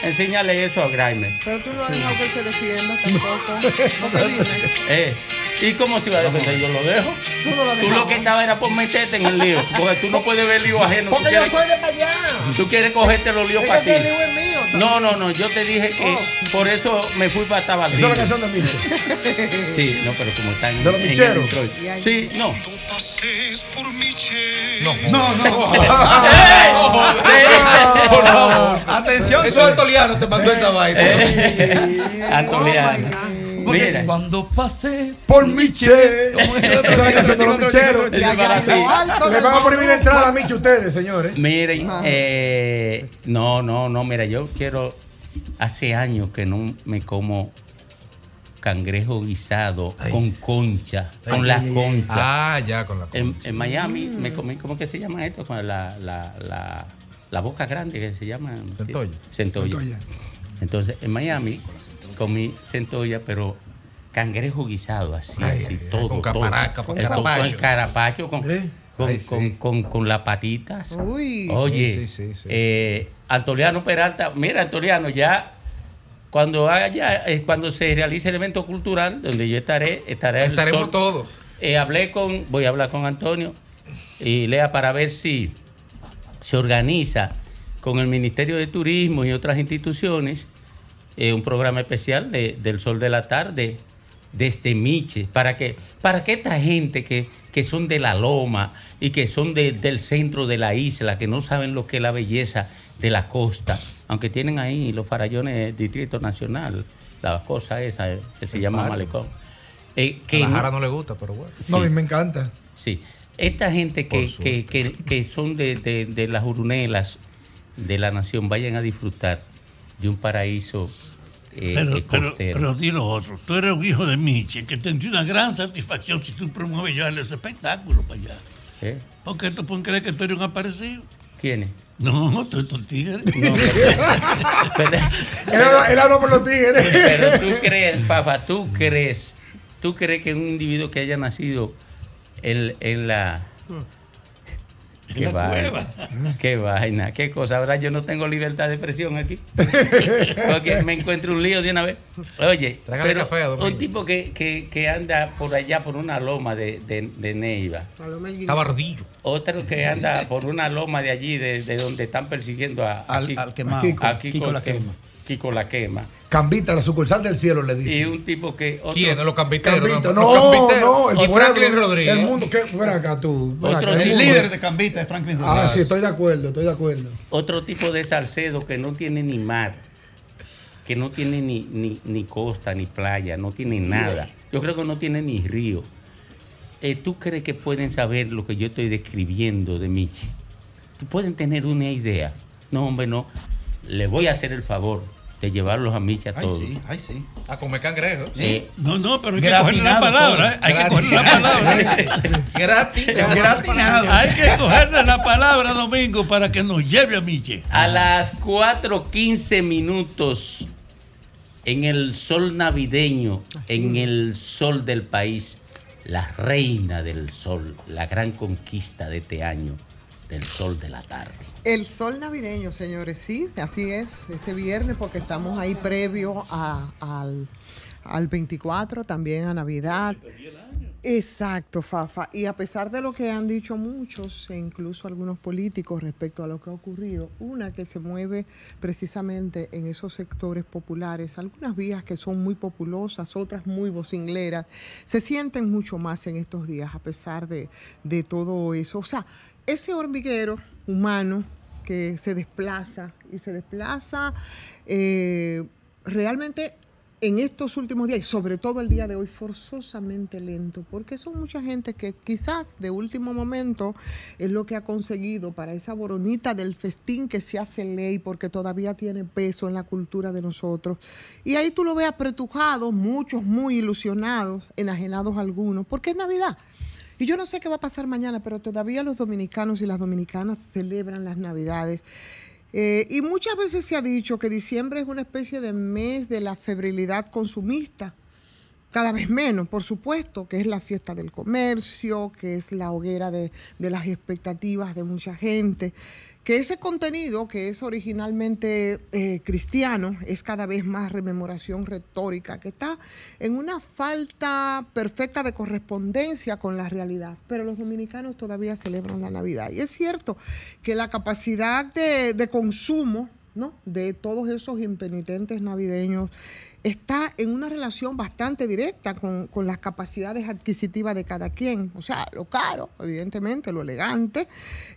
Enséñale eso a Graimer. Pero tú no has dejado que se defienda tampoco. No te dime. Eh, ¿Y cómo se va a defender? Yo lo dejo. Tú no lo Tú lo dejabas. que estaba era por meterte en el lío. Porque tú no puedes ver lío ajeno. Tú Porque yo quieres, soy de para allá. tú quieres cogerte los líos para que ti. el lío es mío. No, no, no. Yo te dije que por eso me fui para Tabardillo. Esa es la canción de Miche. Sí, no, pero como están ¿De los en el micheros? Sí, no. No, no. Atención. Eso es Antoliano te mandó esa vaina. Antoliano. Mira. Cuando pasé Por Miche. Esa es la canción de los micheros. Lo alto Le del van a prohibir la entrada a Miche ustedes, señores. Miren, eh, no, no, no, mira, yo quiero, hace años que no me como cangrejo guisado con concha, con la concha. Ah, ya, con la En, en Miami me comí, ¿cómo que se llama esto? Con la, la, la, la boca grande que se llama. Centolla. Centolla. Centolla. Entonces, en Miami comí centolla, pero cangrejo guisado, así, Ay, así, todo. con todo. caparaca, con El- carapacho. Con carapacho, con, ¿Eh? con, Ay, sí. con, con, las patitas. Uy. Oye, Sí, eh, Antoliano Peralta, mira, Antoliano, ya cuando haya, eh, cuando se realice el evento cultural, donde yo estaré, estaré Estaremos todos. eh, hablé con, voy a hablar con Antonio y Lea para ver si se organiza con el Ministerio de Turismo y otras instituciones eh, un programa especial de- del Sol de la Tarde desde Miche, para que, para que esta gente que, que son de la loma y que son de- del centro de la isla, que no saben lo que es la belleza de la costa, aunque tienen ahí los farallones del Distrito Nacional, la cosa esa eh, que se llama. Malecón. eh, A que la no- Jara no le gusta, pero bueno. No, a mí me encanta. Sí. Esta gente que, que, que, que son de, de- de las urunelas de la nación vayan a disfrutar de un paraíso eh, Pero, pero, pero di lo otro. Tú eres un hijo de Miche que tendría una gran satisfacción si tú promueves llevarle ese espectáculo para allá. ¿Eh? Porque tú pueden creer que tú eres un aparecido. ¿Quién es? No, tú eres un tigre. No, pero, Él habla, él habla por los tigres. pero tú crees, papá, tú crees, tú crees que un individuo que haya nacido en, en la... Qué la vaina, cueva. qué vaina, qué cosa. Ahora yo no tengo libertad de expresión aquí. Porque me encuentro un lío de una vez. Oye, pero café a un tipo que, que, que anda por allá, por una loma de, de, de Neiva. Tabardillo. Otro que anda por una loma de allí, de, de donde están persiguiendo a, a Al- Kiko- al quemado. a Kiko, a Kiko Kiko la que- quema. Kiko la quema. Cambita, la sucursal del cielo, le Y dice. un tipo que. Otro, ¿Quién? Los cambiteros. Cambita, Los no, cambiteros. no, el Y pueblo, Franklin Rodríguez. El mundo, ¿qué? Ven acá tú. ven Otro acá, El líder de Cambita es Franklin Ah, Rodríguez. sí, estoy de acuerdo, estoy de acuerdo. otro tipo de Salcedo que no tiene ni mar, que no tiene ni, ni, ni costa, ni playa, no tiene nada. Yo creo que no tiene ni río. Eh, ¿Tú crees que pueden saber lo que yo estoy describiendo de Michi? ¿Tú pueden tener una idea? No, hombre, no. Le voy a hacer el favor de llevarlos a Michi a Ay, todos. sí, ay, sí. A comer cangrejo. Eh, No, no, pero hay que cogerle la Gratinado palabra. ¿eh? Hay que cogerle la palabra. Gratis. Gratinado. Hay que cogerle la palabra, Domingo, para que nos lleve a Miche. A las 4.15 minutos, en el sol navideño, en el sol del país, la reina del sol, la gran conquista de este año, del sol de la tarde. El sol navideño, señores, sí, así es, este viernes, porque estamos ahí previo al, al 24, también a Navidad. Exacto, Fafa. Y a pesar de lo que han dicho muchos, e incluso algunos políticos respecto a lo que ha ocurrido, una que se mueve precisamente en esos sectores populares, algunas vías que son muy populosas, otras muy vocingleras, se sienten mucho más en estos días a pesar de, de todo eso. O sea, ese hormiguero humano que se desplaza y se desplaza eh, realmente en estos últimos días y sobre todo el día de hoy forzosamente lento, porque son mucha gente que quizás de último momento es lo que ha conseguido para esa boronita del festín que se hace ley porque todavía tiene peso en la cultura de nosotros. Y ahí tú lo ves apretujado, muchos muy ilusionados, enajenados algunos, porque es Navidad. Y yo no sé qué va a pasar mañana, pero todavía los dominicanos y las dominicanas celebran las Navidades. Eh, y muchas veces se ha dicho que diciembre es una especie de mes de la febrilidad consumista, cada vez menos, por supuesto, que es la fiesta del comercio, que es la hoguera de, de las expectativas de mucha gente, que ese contenido que es originalmente eh, cristiano es cada vez más rememoración retórica, que está en una falta perfecta de correspondencia con la realidad. Pero los dominicanos todavía celebran la Navidad. Y es cierto que la capacidad de, de consumo ¿no? de todos esos impenitentes navideños está en una relación bastante directa con, con, las capacidades adquisitivas de cada quien. O sea, lo caro, evidentemente, lo elegante.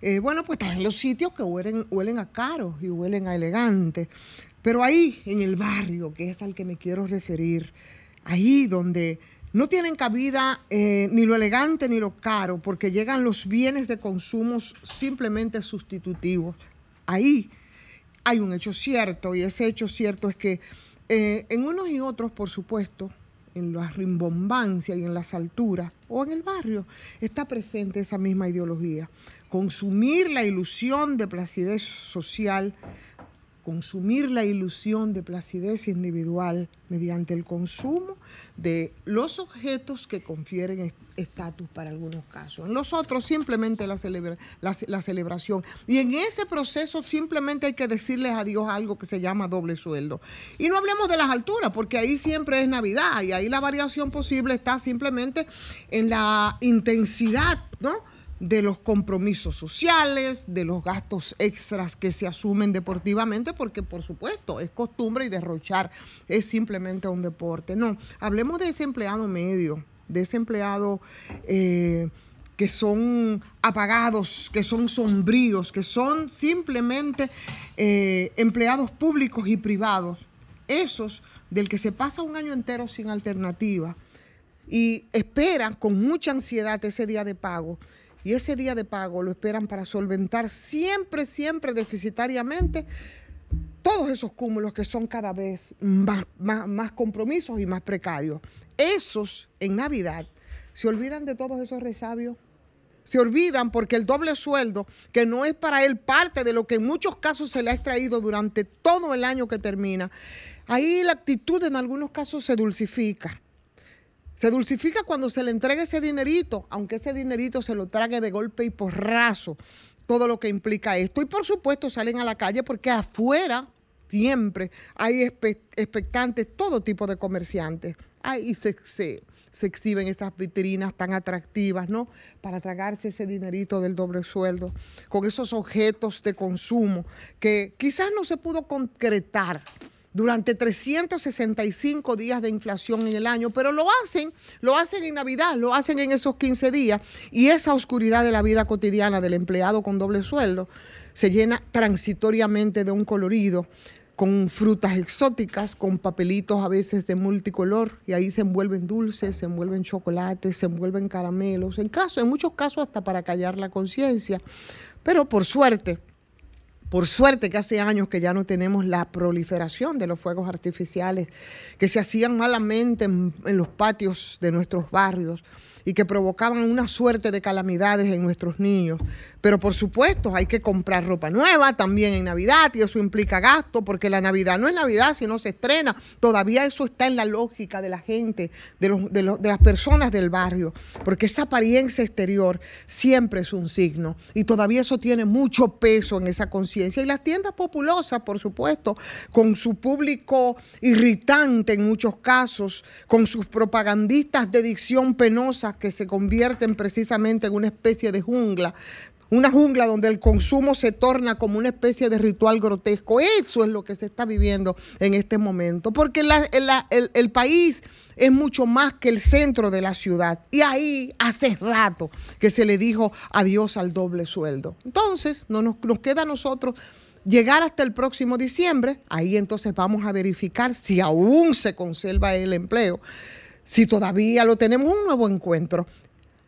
Eh, bueno, pues están en los sitios que huelen, huelen a caro y huelen a elegante. Pero ahí, en el barrio, que es al que me quiero referir, ahí donde no tienen cabida eh, ni lo elegante ni lo caro, porque llegan los bienes de consumo simplemente sustitutivos. Ahí hay un hecho cierto, y ese hecho cierto es que eh, en unos y otros, por supuesto, en la rimbombancia y en las alturas, o en el barrio, está presente esa misma ideología. Consumir la ilusión de placidez social consumir la ilusión de placidez individual mediante el consumo de los objetos que confieren estatus para algunos casos. En los otros simplemente la, celebra, la, la, celebración. Y en ese proceso simplemente hay que decirles a Dios algo que se llama doble sueldo. Y no hablemos de las alturas, porque ahí siempre es Navidad y ahí la variación posible está simplemente en la intensidad, ¿no? De los compromisos sociales, de los gastos extras que se asumen deportivamente, porque por supuesto es costumbre y derrochar es simplemente un deporte. No, hablemos de ese empleado medio, de ese empleado eh, que son apagados, que son sombríos, que son simplemente eh, empleados públicos y privados, esos del que se pasa un año entero sin alternativa y esperan con mucha ansiedad ese día de pago y ese día de pago lo esperan para solventar siempre, siempre deficitariamente todos esos cúmulos que son cada vez más, más, compromisos y más precarios. Esos en Navidad se olvidan de todos esos resabios. Se olvidan porque el doble sueldo, que no es para él parte de lo que en muchos casos se le ha extraído durante todo el año que termina, ahí la actitud en algunos casos se dulcifica. Se dulcifica cuando se le entrega ese dinerito, aunque ese dinerito se lo trague de golpe y porrazo, todo lo que implica esto. Y por supuesto salen a la calle porque afuera siempre hay expectantes, todo tipo de comerciantes. Ahí se, se, se, exhiben esas vitrinas tan atractivas, ¿no? Para tragarse ese dinerito del doble sueldo, con esos objetos de consumo que quizás no se pudo concretar durante 365 días de inflación en el año, pero lo hacen, lo hacen en Navidad, lo hacen en esos 15 días y esa oscuridad de la vida cotidiana del empleado con doble sueldo se llena transitoriamente de un colorido con frutas exóticas, con papelitos a veces de multicolor, y ahí se envuelven dulces, se envuelven chocolates, se envuelven caramelos, en, caso, en muchos casos hasta para callar la conciencia. Pero por suerte, por suerte que hace años que ya no tenemos la proliferación de los fuegos artificiales que se hacían malamente en, los patios de nuestros barrios y que provocaban una suerte de calamidades en nuestros niños. Pero por supuesto hay que comprar ropa nueva también en Navidad y eso implica gasto porque la Navidad no es Navidad si no se estrena. Todavía eso está en la lógica de la gente, de, los, de, los, de las personas del barrio, porque esa apariencia exterior siempre es un signo y todavía eso tiene mucho peso en esa conciencia. Y las tiendas populosas, por supuesto, con su público irritante en muchos casos, con sus propagandistas de dicción penosa que se convierten precisamente en una especie de jungla. Una jungla donde el consumo se torna como una especie de ritual grotesco. Eso es lo que se está viviendo en este momento. Porque el país es mucho más que el centro de la ciudad. Y ahí hace rato que se le dijo adiós al doble sueldo. Entonces, no nos, nos queda a nosotros llegar hasta el próximo diciembre. Ahí entonces vamos a verificar si aún se conserva el empleo, si todavía lo tenemos un nuevo encuentro.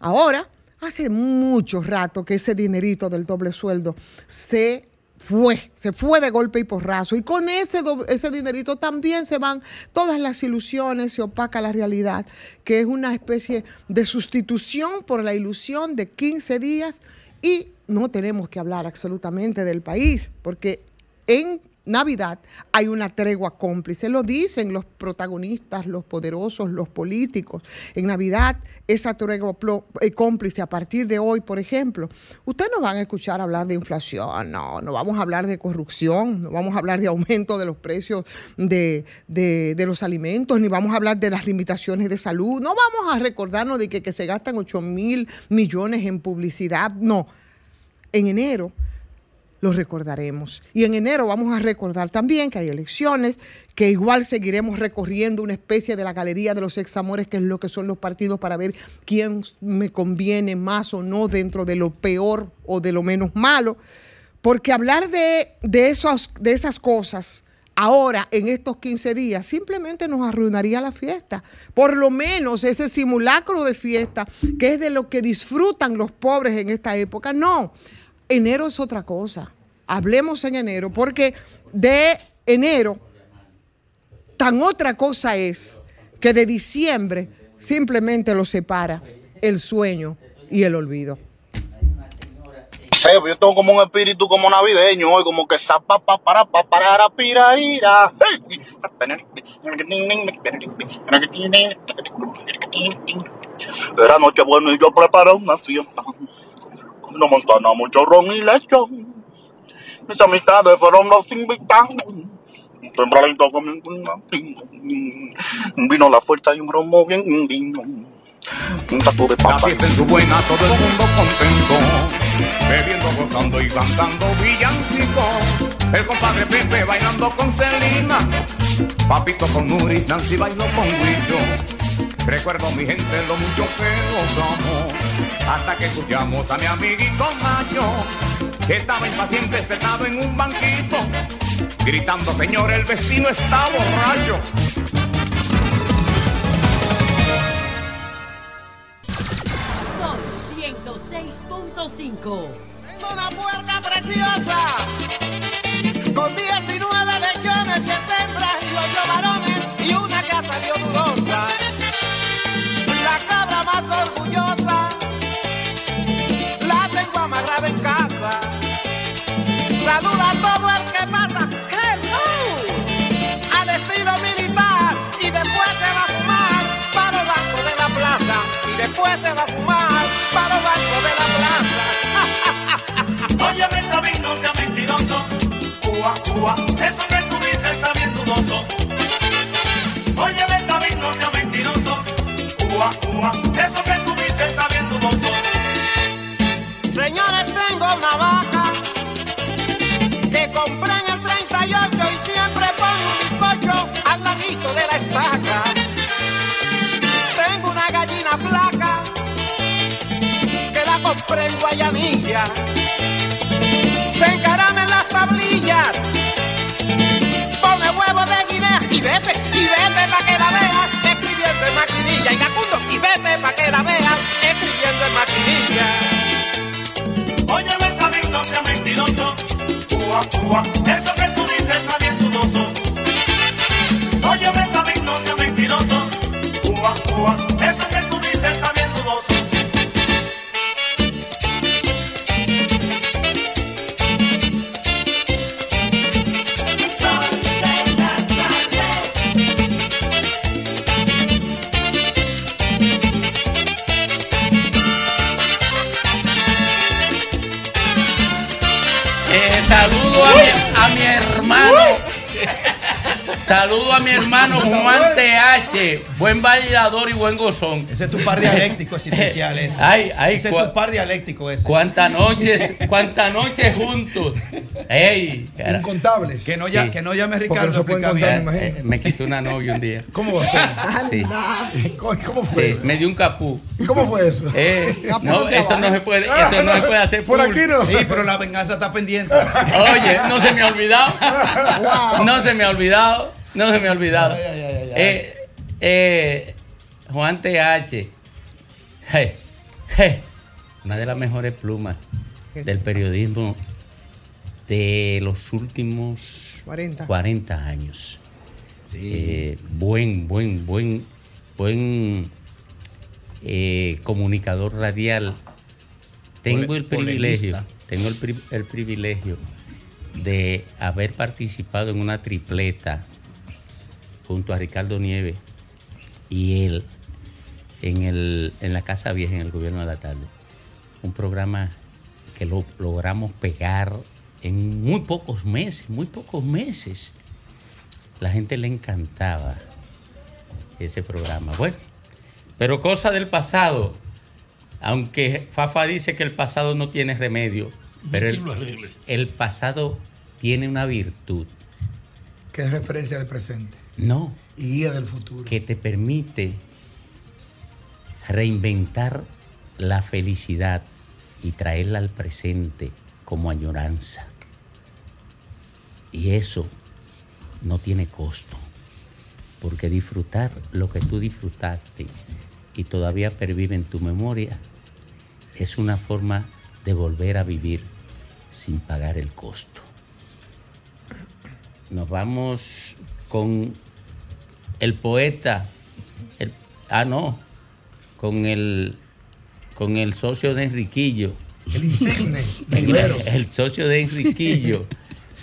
Ahora, hace mucho rato que ese dinerito del doble sueldo se fue, se fue de golpe y porrazo. Y con ese, ese dinerito también se van todas las ilusiones, se opaca la realidad, que es una especie de sustitución por la ilusión de 15 días y no tenemos que hablar absolutamente del país, porque en Navidad hay una tregua cómplice. Lo dicen los protagonistas, los poderosos, los políticos. En Navidad, esa tregua eh, cómplice a partir de hoy, por ejemplo, ustedes no van a escuchar hablar de inflación, no, no vamos a hablar de corrupción, no vamos a hablar de aumento de los precios de, de- de los alimentos, ni vamos a hablar de las limitaciones de salud, no vamos a recordarnos de que, que se gastan 8 mil millones en publicidad, no. En enero lo recordaremos. Y en enero vamos a recordar también que hay elecciones, que igual seguiremos recorriendo una especie de la galería de los examores, que es lo que son los partidos, para ver quién me conviene más o no dentro de lo peor o de lo menos malo. Porque hablar de, de, esos, de esas cosas ahora, en estos 15 días, simplemente nos arruinaría la fiesta. Por lo menos ese simulacro de fiesta, que es de lo que disfrutan los pobres en esta época. No, enero es otra cosa. Hablemos en enero, porque de enero, tan otra cosa es que de diciembre simplemente lo separa el sueño y el olvido. yo tengo como un espíritu como navideño, como que zapa. Una montana, mucho ron y lechón. Mis amistades fueron los invitados. Tempranito comí un. Vino la fuerza y un romo bien. Un tatu de La papa. fiesta en su buena, todo el mundo contento. Bebiendo, gozando y cantando villancicos. El compadre Pepe bailando con Celina. Papito con Nuris, Nancy bailó con Huicho. Recuerdo mi gente lo mucho que los amo. Hasta que escuchamos a mi amiguito Mayo. Que estaba impaciente sentado en un banquito. Gritando, señor, el vecino está borracho. Son 106.5. Una puerca preciosa Ese es tu par dialéctico existencial, ese. Ay, ay, ese es tu par dialéctico ese. Cuántas noches, cuántas noches juntos. Ey, cara- Incontables. Que no, ya, Sí. que no llame Ricardo. no se pueden explica contar, me imagino. Eh, me quitó una novia un día. ¿Cómo va a ser? Sí, ¿Cómo, cómo fue sí, eso? me dio un capú. ¿Y cómo fue eso? Eh, no, eso no se puede, eso no se puede hacer Por aquí público. no. Sí, pero la venganza está pendiente. Oye, no se me ha olvidado. No se me ha olvidado. No se me ha olvidado. Eh, eh, Juan TH. je, je, una de las mejores plumas del periodismo de los últimos 40. 40 años. Eh, buen, buen, buen, buen eh, comunicador radial. Tengo el privilegio, tengo el, pri- el privilegio de haber participado en una tripleta junto a Ricardo Nieves y él en, el, en la Casa Vieja, en el gobierno de la tarde. Un programa que lo logramos pegar en muy pocos meses, muy pocos meses. La gente le encantaba ese programa. Bueno, pero cosa del pasado. Aunque Fafa dice que el pasado no tiene remedio, pero el, pasado tiene una virtud. Que es referencia del presente No, y guía del futuro. que te permite reinventar la felicidad y traerla al presente como añoranza. Y eso no tiene costo, porque disfrutar lo que tú disfrutaste y todavía pervive en tu memoria es una forma de volver a vivir sin pagar el costo. Nos vamos con el poeta, el- ah no, con el con el socio de Enriquillo. El insigne, el, el socio de Enriquillo,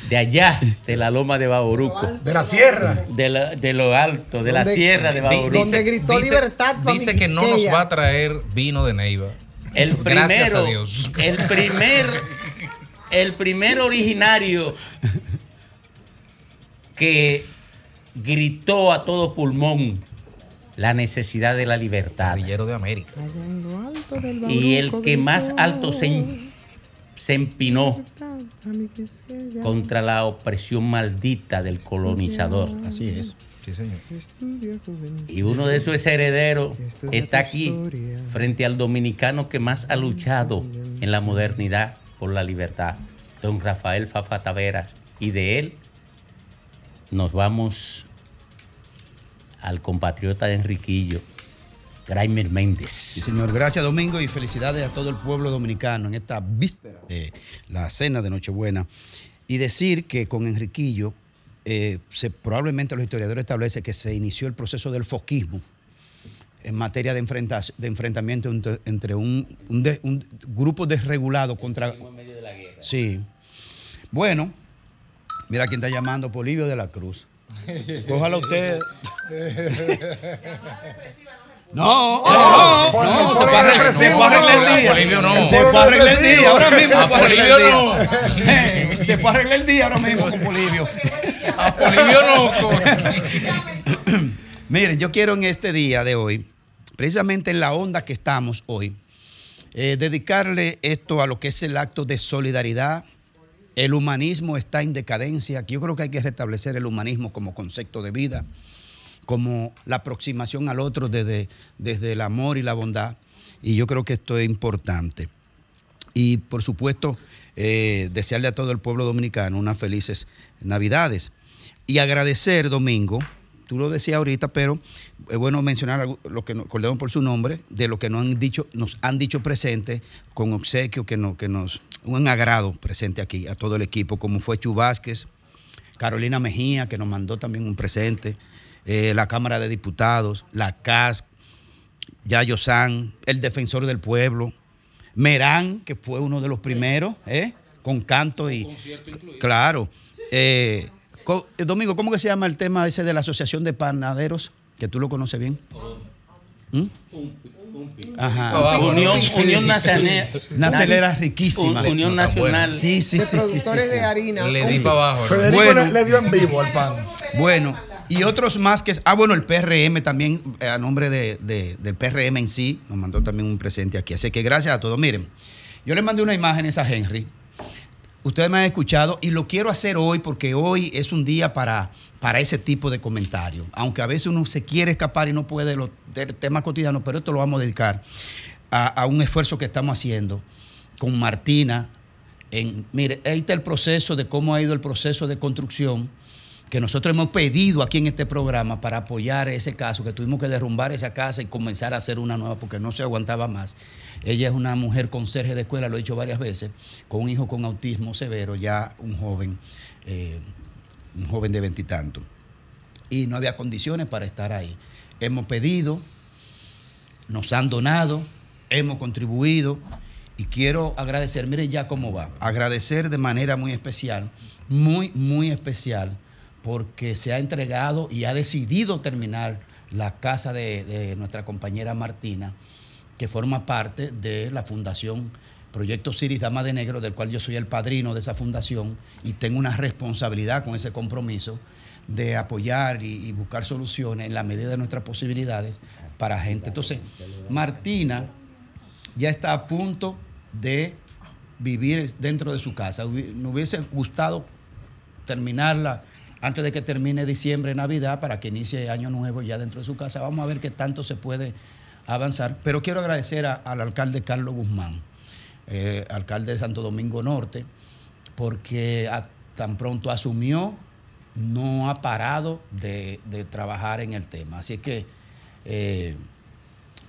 de allá, de la loma de Baboruco. De la sierra. De, la- de lo alto, de la sierra de Baboruco. donde gritó libertad pa' Dice mi que no nos va a traer vino de Neiva. El Gracias primero, a Dios. el primer, el primer originario que gritó a todo pulmón la necesidad de la libertad. de América. Y el que más alto se, se empinó contra la opresión maldita del colonizador. Así es. Sí, señor. Y uno de esos herederos está aquí, frente al dominicano que más ha luchado en la modernidad por la libertad, don Rafael Fafa Taveras. Y de él nos vamos al compatriota de Enriquillo, Graimer Méndez. Sí, señor. Gracias, Domingo, y felicidades a todo el pueblo dominicano en esta víspera de la cena de Nochebuena. Y decir que con Enriquillo, eh, se, probablemente los historiadores establecen que se inició el proceso del foquismo en materia de, de enfrentamiento entre, entre un, un de- un grupo desregulado contra... Sí. Bueno, mira quién está llamando, Polivio de la Cruz. Cójala usted. No, no, no, se va a arreglar- el día. Polibio no. Se va a arreglar el día, ahora mismo A se va a arreglar Polibio el día. Eh, Se va a arreglar el día ahora mismo con Polibio. A Polibio no. Miren, yo quiero en este día de hoy, precisamente en la onda que estamos hoy, eh, dedicarle esto a lo que es el acto de solidaridad. El humanismo está en decadencia. Yo creo que hay que restablecer el humanismo como concepto de vida, como la aproximación al otro desde, desde el amor y la bondad. Y yo creo que esto es importante. Y por supuesto, eh, desearle a todo el pueblo dominicano unas felices Navidades. Y agradecer, Domingo, tú lo decías ahorita, pero es bueno mencionar algo- lo que nos acordemos por su nombre, de lo que nos han dicho, nos han dicho presente con obsequio, que, no, que nos, un agrado presente aquí a todo el equipo, como fue Chu Vázquez, Carolina Mejía, que nos mandó también un presente, eh, la Cámara de Diputados, la CAS, Yayo San, el defensor del pueblo, Merán, que fue uno de los primeros, ¿eh? con canto y... Claro. Eh, co- eh, Domingo, ¿cómo que se llama el tema ese de la Asociación de Panaderos? Que tú lo conoces bien. ¿Mm? Ajá. Unión, Unión Nacional. Natalera riquísima. Un- Unión Nacional. Sí, sí, sí. de sí, sí, productores sí. de harina. Le di para abajo. Federico Bueno. le, dio en vivo al pan. Bueno, y otros más que... Ah, bueno, el PRM también, eh, a nombre de- de- del PRM en sí, nos mandó también un presente aquí. Así que gracias a todos. Miren, yo le mandé una imagen a Henry. Ustedes me han escuchado y lo quiero hacer hoy porque hoy es un día para, para ese tipo de comentarios. Aunque a veces uno se quiere escapar y no puede de los temas cotidianos, pero esto lo vamos a dedicar a, a un esfuerzo que estamos haciendo con Martina. En, mire, ahí está el proceso de cómo ha ido el proceso de construcción que nosotros hemos pedido aquí en este programa para apoyar ese caso, que tuvimos que derrumbar esa casa y comenzar a hacer una nueva porque no se aguantaba más. Ella es una mujer conserje de escuela, lo he dicho varias veces, con un hijo con autismo severo, ya un joven, eh, un joven de veintitantos. Y no había condiciones para estar ahí. Hemos pedido, nos han donado, hemos contribuido y quiero agradecer, miren ya cómo va, agradecer de manera muy especial, muy, muy especial, porque se ha entregado y ha decidido terminar la casa de, nuestra compañera Martina, que forma parte de la Fundación Proyecto Ciris Dama de Negro, del cual yo soy el padrino de esa fundación y tengo una responsabilidad con ese compromiso de apoyar y, buscar soluciones en la medida de nuestras posibilidades para gente. Entonces, Martina ya está a punto de vivir dentro de su casa. Nos hubiese gustado terminarla antes de que termine diciembre, Navidad, para que inicie año nuevo ya dentro de su casa. Vamos a ver qué tanto se puede avanzar. Pero quiero agradecer al alcalde Carlos Guzmán, eh, alcalde de Santo Domingo Norte, porque tan pronto asumió, no ha parado de, de trabajar en el tema. Así que eh,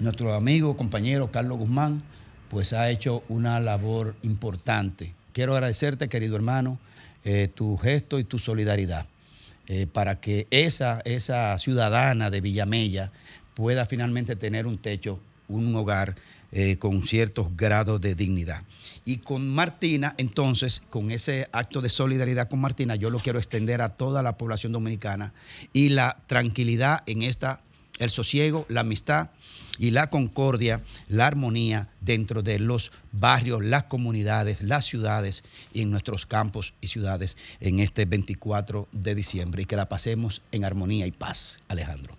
nuestro amigo, compañero Carlos Guzmán, pues ha hecho una labor importante. Quiero agradecerte, querido hermano, eh, tu gesto y tu solidaridad eh, para que esa, esa ciudadana de Villamella pueda finalmente tener un techo, un hogar eh, con ciertos grados de dignidad. Y con Martina, entonces, con ese acto de solidaridad con Martina, yo lo quiero extender a toda la población dominicana y la tranquilidad en esta, el sosiego, la amistad y la concordia, la armonía dentro de los barrios, las comunidades, las ciudades y en nuestros campos y ciudades en este 24 de diciembre y que la pasemos en armonía y paz, Alejandro.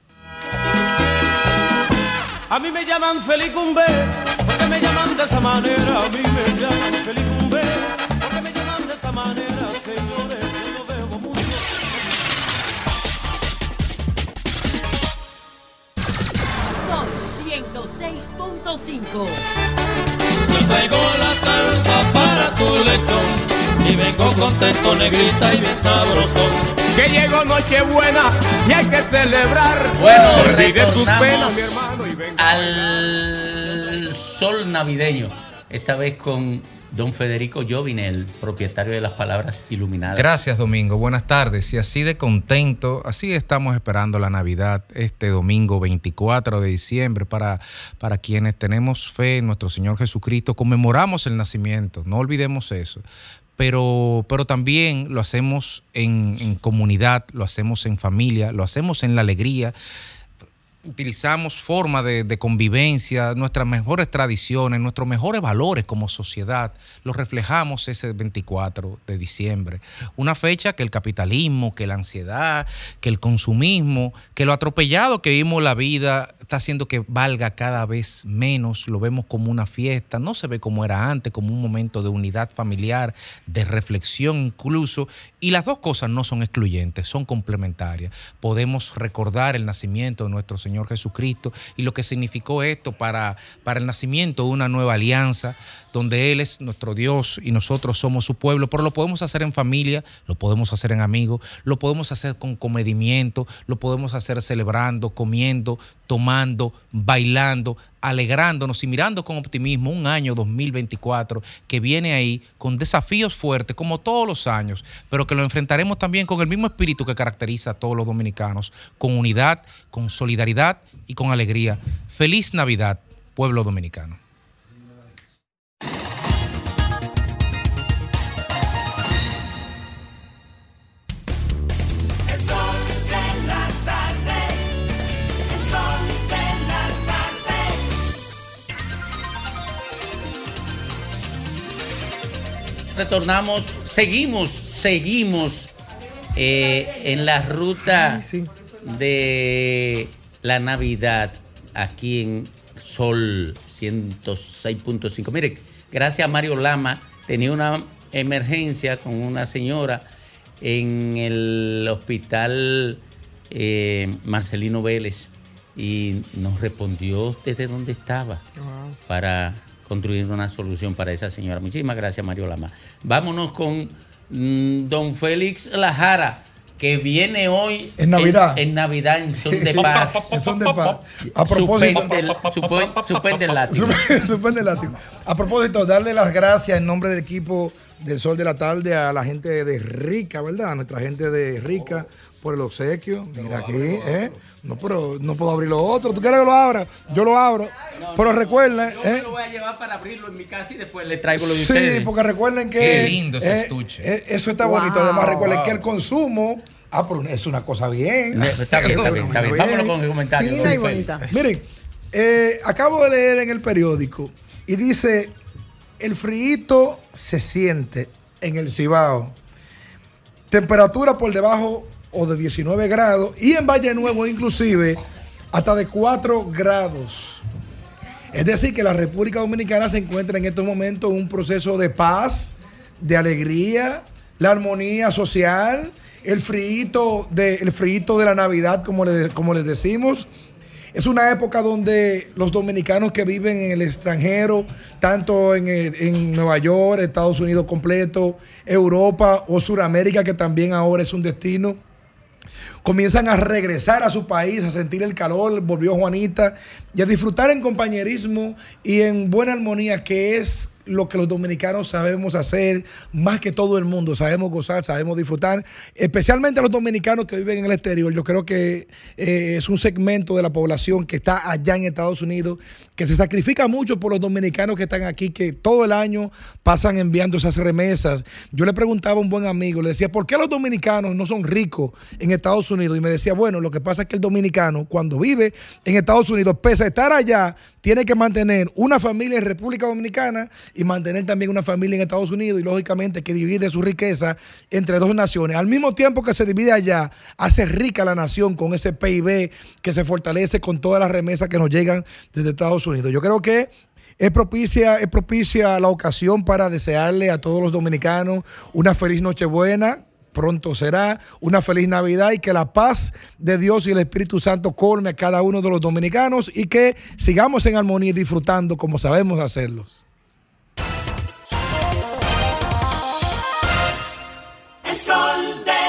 A mí me llaman Felicumbe, porque me llaman de esa manera. A mí me llaman Felicumbe, porque me llaman de esa manera, Yo traigo la salsa para tu lechón y vengo contento, negrita y bien sabrosón. Que llegó Nochebuena y hay que celebrar. Bueno, retornamos penas, mi hermano, y venga. al sol navideño, esta vez con don Federico Jovinel, propietario de las palabras iluminadas. Gracias, Domingo. Buenas tardes. Y así de contento, así estamos esperando la Navidad este domingo 24 de diciembre para, para quienes tenemos fe en nuestro Señor Jesucristo. Conmemoramos el nacimiento, no olvidemos eso. Pero, pero también lo hacemos en, en comunidad, lo hacemos en familia, lo hacemos en la alegría utilizamos formas de, convivencia, nuestras mejores tradiciones, nuestros mejores valores como sociedad, los reflejamos ese 24 de diciembre. Una fecha que el capitalismo, que la ansiedad, que el consumismo, que lo atropellado que vimos la vida está haciendo que valga cada vez menos, lo vemos como una fiesta, no se ve como era antes, como un momento de unidad familiar, de reflexión incluso, y las dos cosas no son excluyentes, son complementarias. Podemos recordar el nacimiento de nuestro Señor Jesucristo y lo que significó esto para, para el nacimiento de una nueva alianza, donde Él es nuestro Dios y nosotros somos su pueblo, pero lo podemos hacer en familia, lo podemos hacer en amigos, lo podemos hacer con comedimiento, lo podemos hacer celebrando, comiendo, tomando, bailando, alegrándonos y mirando con optimismo un año 2024 que viene ahí con desafíos fuertes como todos los años, pero que lo enfrentaremos también con el mismo espíritu que caracteriza a todos los dominicanos, con unidad, con solidaridad y con alegría. Feliz Navidad, pueblo dominicano. Retornamos, seguimos, seguimos eh, en la ruta de la Navidad aquí en Sol 106.5. Mire, gracias a Mario Lama, tenía una emergencia con una señora en el hospital eh, Marcelino Vélez y nos respondió desde donde estaba para construir una solución para esa señora. Muchísimas gracias, Mario Lama. Vámonos con mm, don Félix Lajara, que viene hoy En Navidad. En, en Navidad, en Son de Paz. En Son de Paz. A propósito- Suspende el, supo- suspende el látigo. Suspende el látigo. A propósito, darle las gracias en nombre del equipo del Sol de la Tarde a la gente de Rica, ¿verdad? A nuestra gente de Rica por el obsequio. Mira aquí, ¿eh? No, pero no puedo abrir lo otro. ¿Tú quieres que lo abra? Yo lo abro. pero recuerden, Yo me ¿eh? lo voy a llevar para abrirlo en mi casa y después le traigo lo de Sí, ustedes. porque recuerden que. Qué lindo ese eh, estuche. eh, eso está Wow. bonito. Además, recuerden Wow. que el consumo. Ah, pero es una cosa bien. Está bien, está bien, está bien. Vámonos con el comentario. Fina y bonita. Miren, eh, acabo de leer en el periódico y dice: el frío se siente en el Cibao. Temperatura por debajo o de 19 grados y en Valle Nuevo inclusive hasta de 4 grados. Es decir, que la República Dominicana se encuentra en estos momentos en un proceso de paz, de alegría, la armonía social, el frío de, el frío de la Navidad, como, le- como les decimos. Es una época donde los dominicanos que viven en el extranjero, tanto en, en Nueva York, Estados Unidos completo, Europa o Sudamérica, que también ahora es un destino, comienzan a regresar a su país, a sentir el calor, volvió Juanita, y a disfrutar en compañerismo y en buena armonía, que es lo que los dominicanos sabemos hacer más que todo el mundo. Sabemos gozar, sabemos disfrutar, especialmente los dominicanos que viven en el exterior. Yo creo que eh, es un segmento de la población que está allá en Estados Unidos, que se sacrifica mucho por los dominicanos que están aquí, que todo el año pasan enviando esas remesas. Yo le preguntaba a un buen amigo, le decía, ¿por qué los dominicanos no son ricos en Estados Unidos? Y me decía, bueno, lo que pasa es que el dominicano, cuando vive en Estados Unidos, pese a estar allá, tiene que mantener una familia en República Dominicana y mantener también una familia en Estados Unidos y lógicamente que divide su riqueza entre dos naciones. Al mismo tiempo que se divide allá, hace rica la nación con ese PIB que se fortalece con todas las remesas que nos llegan desde Estados Unidos. Yo creo que es propicia, es propicia la ocasión para desearle a todos los dominicanos una feliz Nochebuena. Pronto será una feliz Navidad y que la paz de Dios y el Espíritu Santo colme a cada uno de los dominicanos y que sigamos en armonía y disfrutando como sabemos hacerlos. El sol de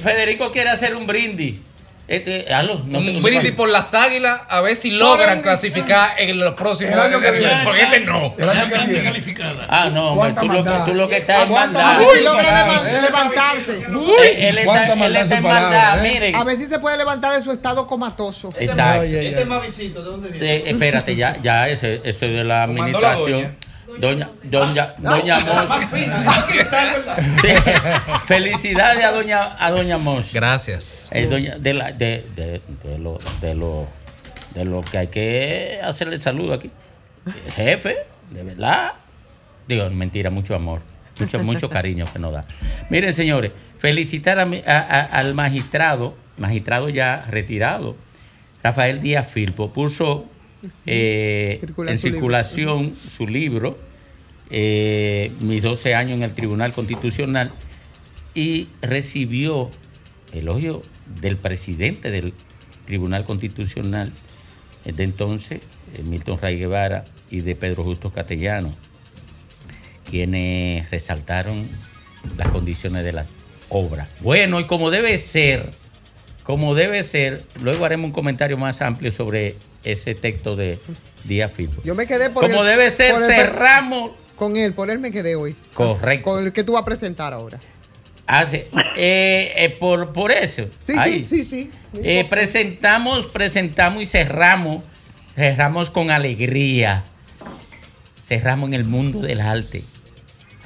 Federico quiere hacer un brindis. Este, no te- un brindis por las águilas a ver si logran clasificar en los próximos El año que viene. porque este no Ah, no, hombre, tú lo, que, tú lo que estás maldad. ver si logra leva- levantarse. Eh, él está- él está en maldad, miren. A ver si se puede levantar de su estado comatoso. Exacto. Este es Mavisito, ¿de dónde viene? Eh, espérate, ya, ya, eso es de la administración. Doña, doña, doña está, ¿verdad? Sí. Felicidades a doña, a doña. Gracias. Eh, doña- de, la- de, de, de lo, de, lo, de lo que hay que hacerle saludo aquí. Jefe, de verdad. Digo, mentira, mucho amor. Mucho, mucho cariño que nos da. Miren, señores, felicitar a mi- a- a- al magistrado, magistrado ya retirado, Rafael Díaz Filpo, puso eh, en su libro. circulación su libro, eh, Mis 12 años en el Tribunal Constitucional, y recibió elogio del presidente del Tribunal Constitucional de entonces, eh, Milton Ray Guevara, y de Pedro Justo Castellano, quienes resaltaron las condiciones de la obra. Bueno, y como debe ser, como debe ser, luego haremos un comentario más amplio sobre ese texto de Díaz Filpo. Yo me quedé por Como el- debe ser, por el- cerramos. Con él, por él me quedé hoy. Correcto. Con el que tú vas a presentar ahora. Ah, sí. Eh, eh, por, por eso. Sí, sí, sí, sí. Eh, presentamos, presentamos y cerramos. Cerramos con alegría. Cerramos en el mundo del arte.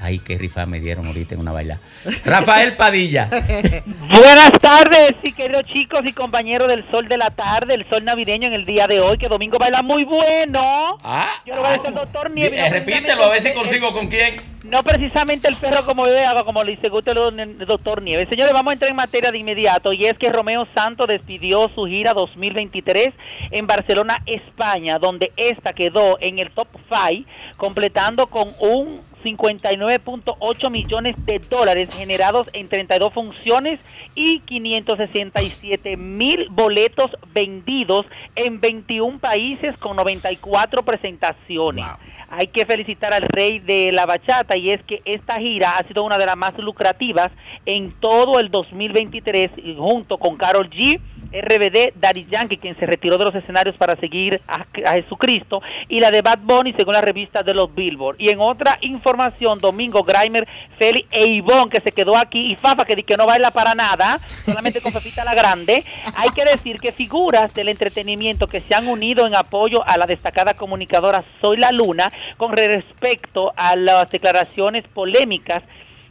Ay, qué rifa me dieron ahorita en una baila. Rafael Padilla. Buenas tardes, y queridos chicos y compañeros del sol de la tarde, el sol navideño en el día de hoy, que domingo baila muy bueno. Yo le voy a decir al doctor Nieves. Eh, repítelo, a ver si consigo con quién. No precisamente el perro como yo hago, como le dice gusta el doctor Nieves. Señores, vamos a entrar en materia de inmediato y es que Romeo Santos despidió su gira 2023 en Barcelona, España, donde esta quedó en el top 5, completando con un 59.8 millones de dólares generados en 32 funciones y 567 mil boletos vendidos en 21 países con 94 presentaciones. Hay que felicitar al rey de la bachata y es que esta gira ha sido una de las más lucrativas en todo el 2023 y junto con Carol G. RBD, Daddy Yankee, quien se retiró de los escenarios para seguir a, Jesucristo, y la de Bad Bunny, según la revista de los Billboard. Y en otra información, Domingo Grimer, Feli e Ivonne, que se quedó aquí, y Fafa, que, que no baila para nada, solamente con Fafita la Grande. Hay que decir que figuras del entretenimiento que se han unido en apoyo a la destacada comunicadora Soy la Luna con respecto a las declaraciones polémicas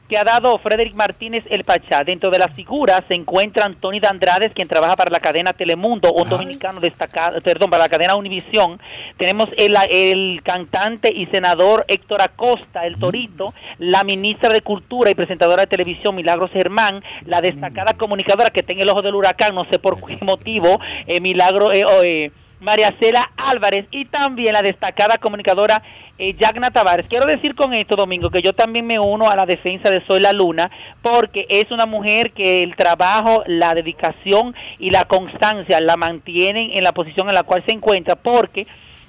que ha dado Frederick Martínez El Pachá. Dentro de las figuras se encuentran Tony Dandrades, quien trabaja para la cadena Telemundo, un dominicano destacado, perdón, para la cadena Univisión. Tenemos el, el cantante y senador Héctor Acosta, el Torito, la ministra de Cultura y presentadora de televisión Milagros Germán, la destacada comunicadora que está en el ojo del huracán, no sé por qué motivo, eh, Milagro... eh, oh, eh, María Cela Álvarez y también la destacada comunicadora eh, Yagna Tavares. Quiero decir con esto, Domingo, que yo también me uno a la defensa de Soy la Luna, porque es una mujer que el trabajo, la dedicación y la constancia la mantienen en la posición en la cual se encuentra, porque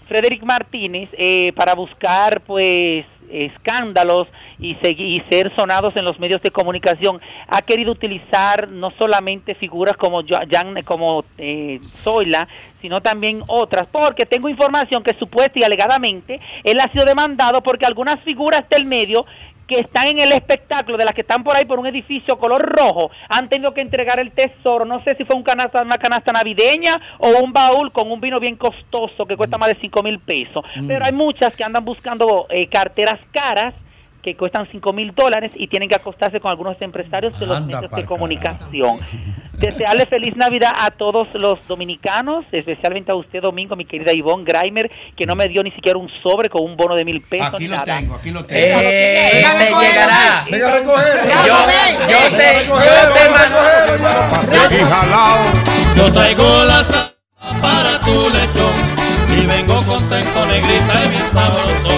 Frederick Martínez, eh, para buscar pues escándalos y, y ser sonados en los medios de comunicación, ha querido utilizar no solamente figuras como Jan, como eh, Zoila, sino también otras, porque tengo información que supuesta y alegadamente él ha sido demandado porque algunas figuras del medio que están en el espectáculo, de las que están por ahí por un edificio color rojo, han tenido que entregar el tesoro, no sé si fue un canasta, una canasta navideña o un baúl con un vino bien costoso que cuesta más de 5 mil pesos. Mm. Pero hay muchas que andan buscando eh, carteras caras que cuestan 5 mil dólares y tienen que acostarse con algunos empresarios de los Anda medios de comunicación. Desearle feliz Navidad a todos los dominicanos, especialmente a usted, Domingo, mi querida Ivonne Grimer, que no me dio ni siquiera un sobre con un bono de mil pesos. Aquí ni lo nada. tengo, aquí lo tengo. Eh, Venga a te llegará. ven. Venga a recogerlo. Yo, yo te, yo te mando. Yo traigo la sal para tu lechón y vengo contento, negrita y bien sabroso.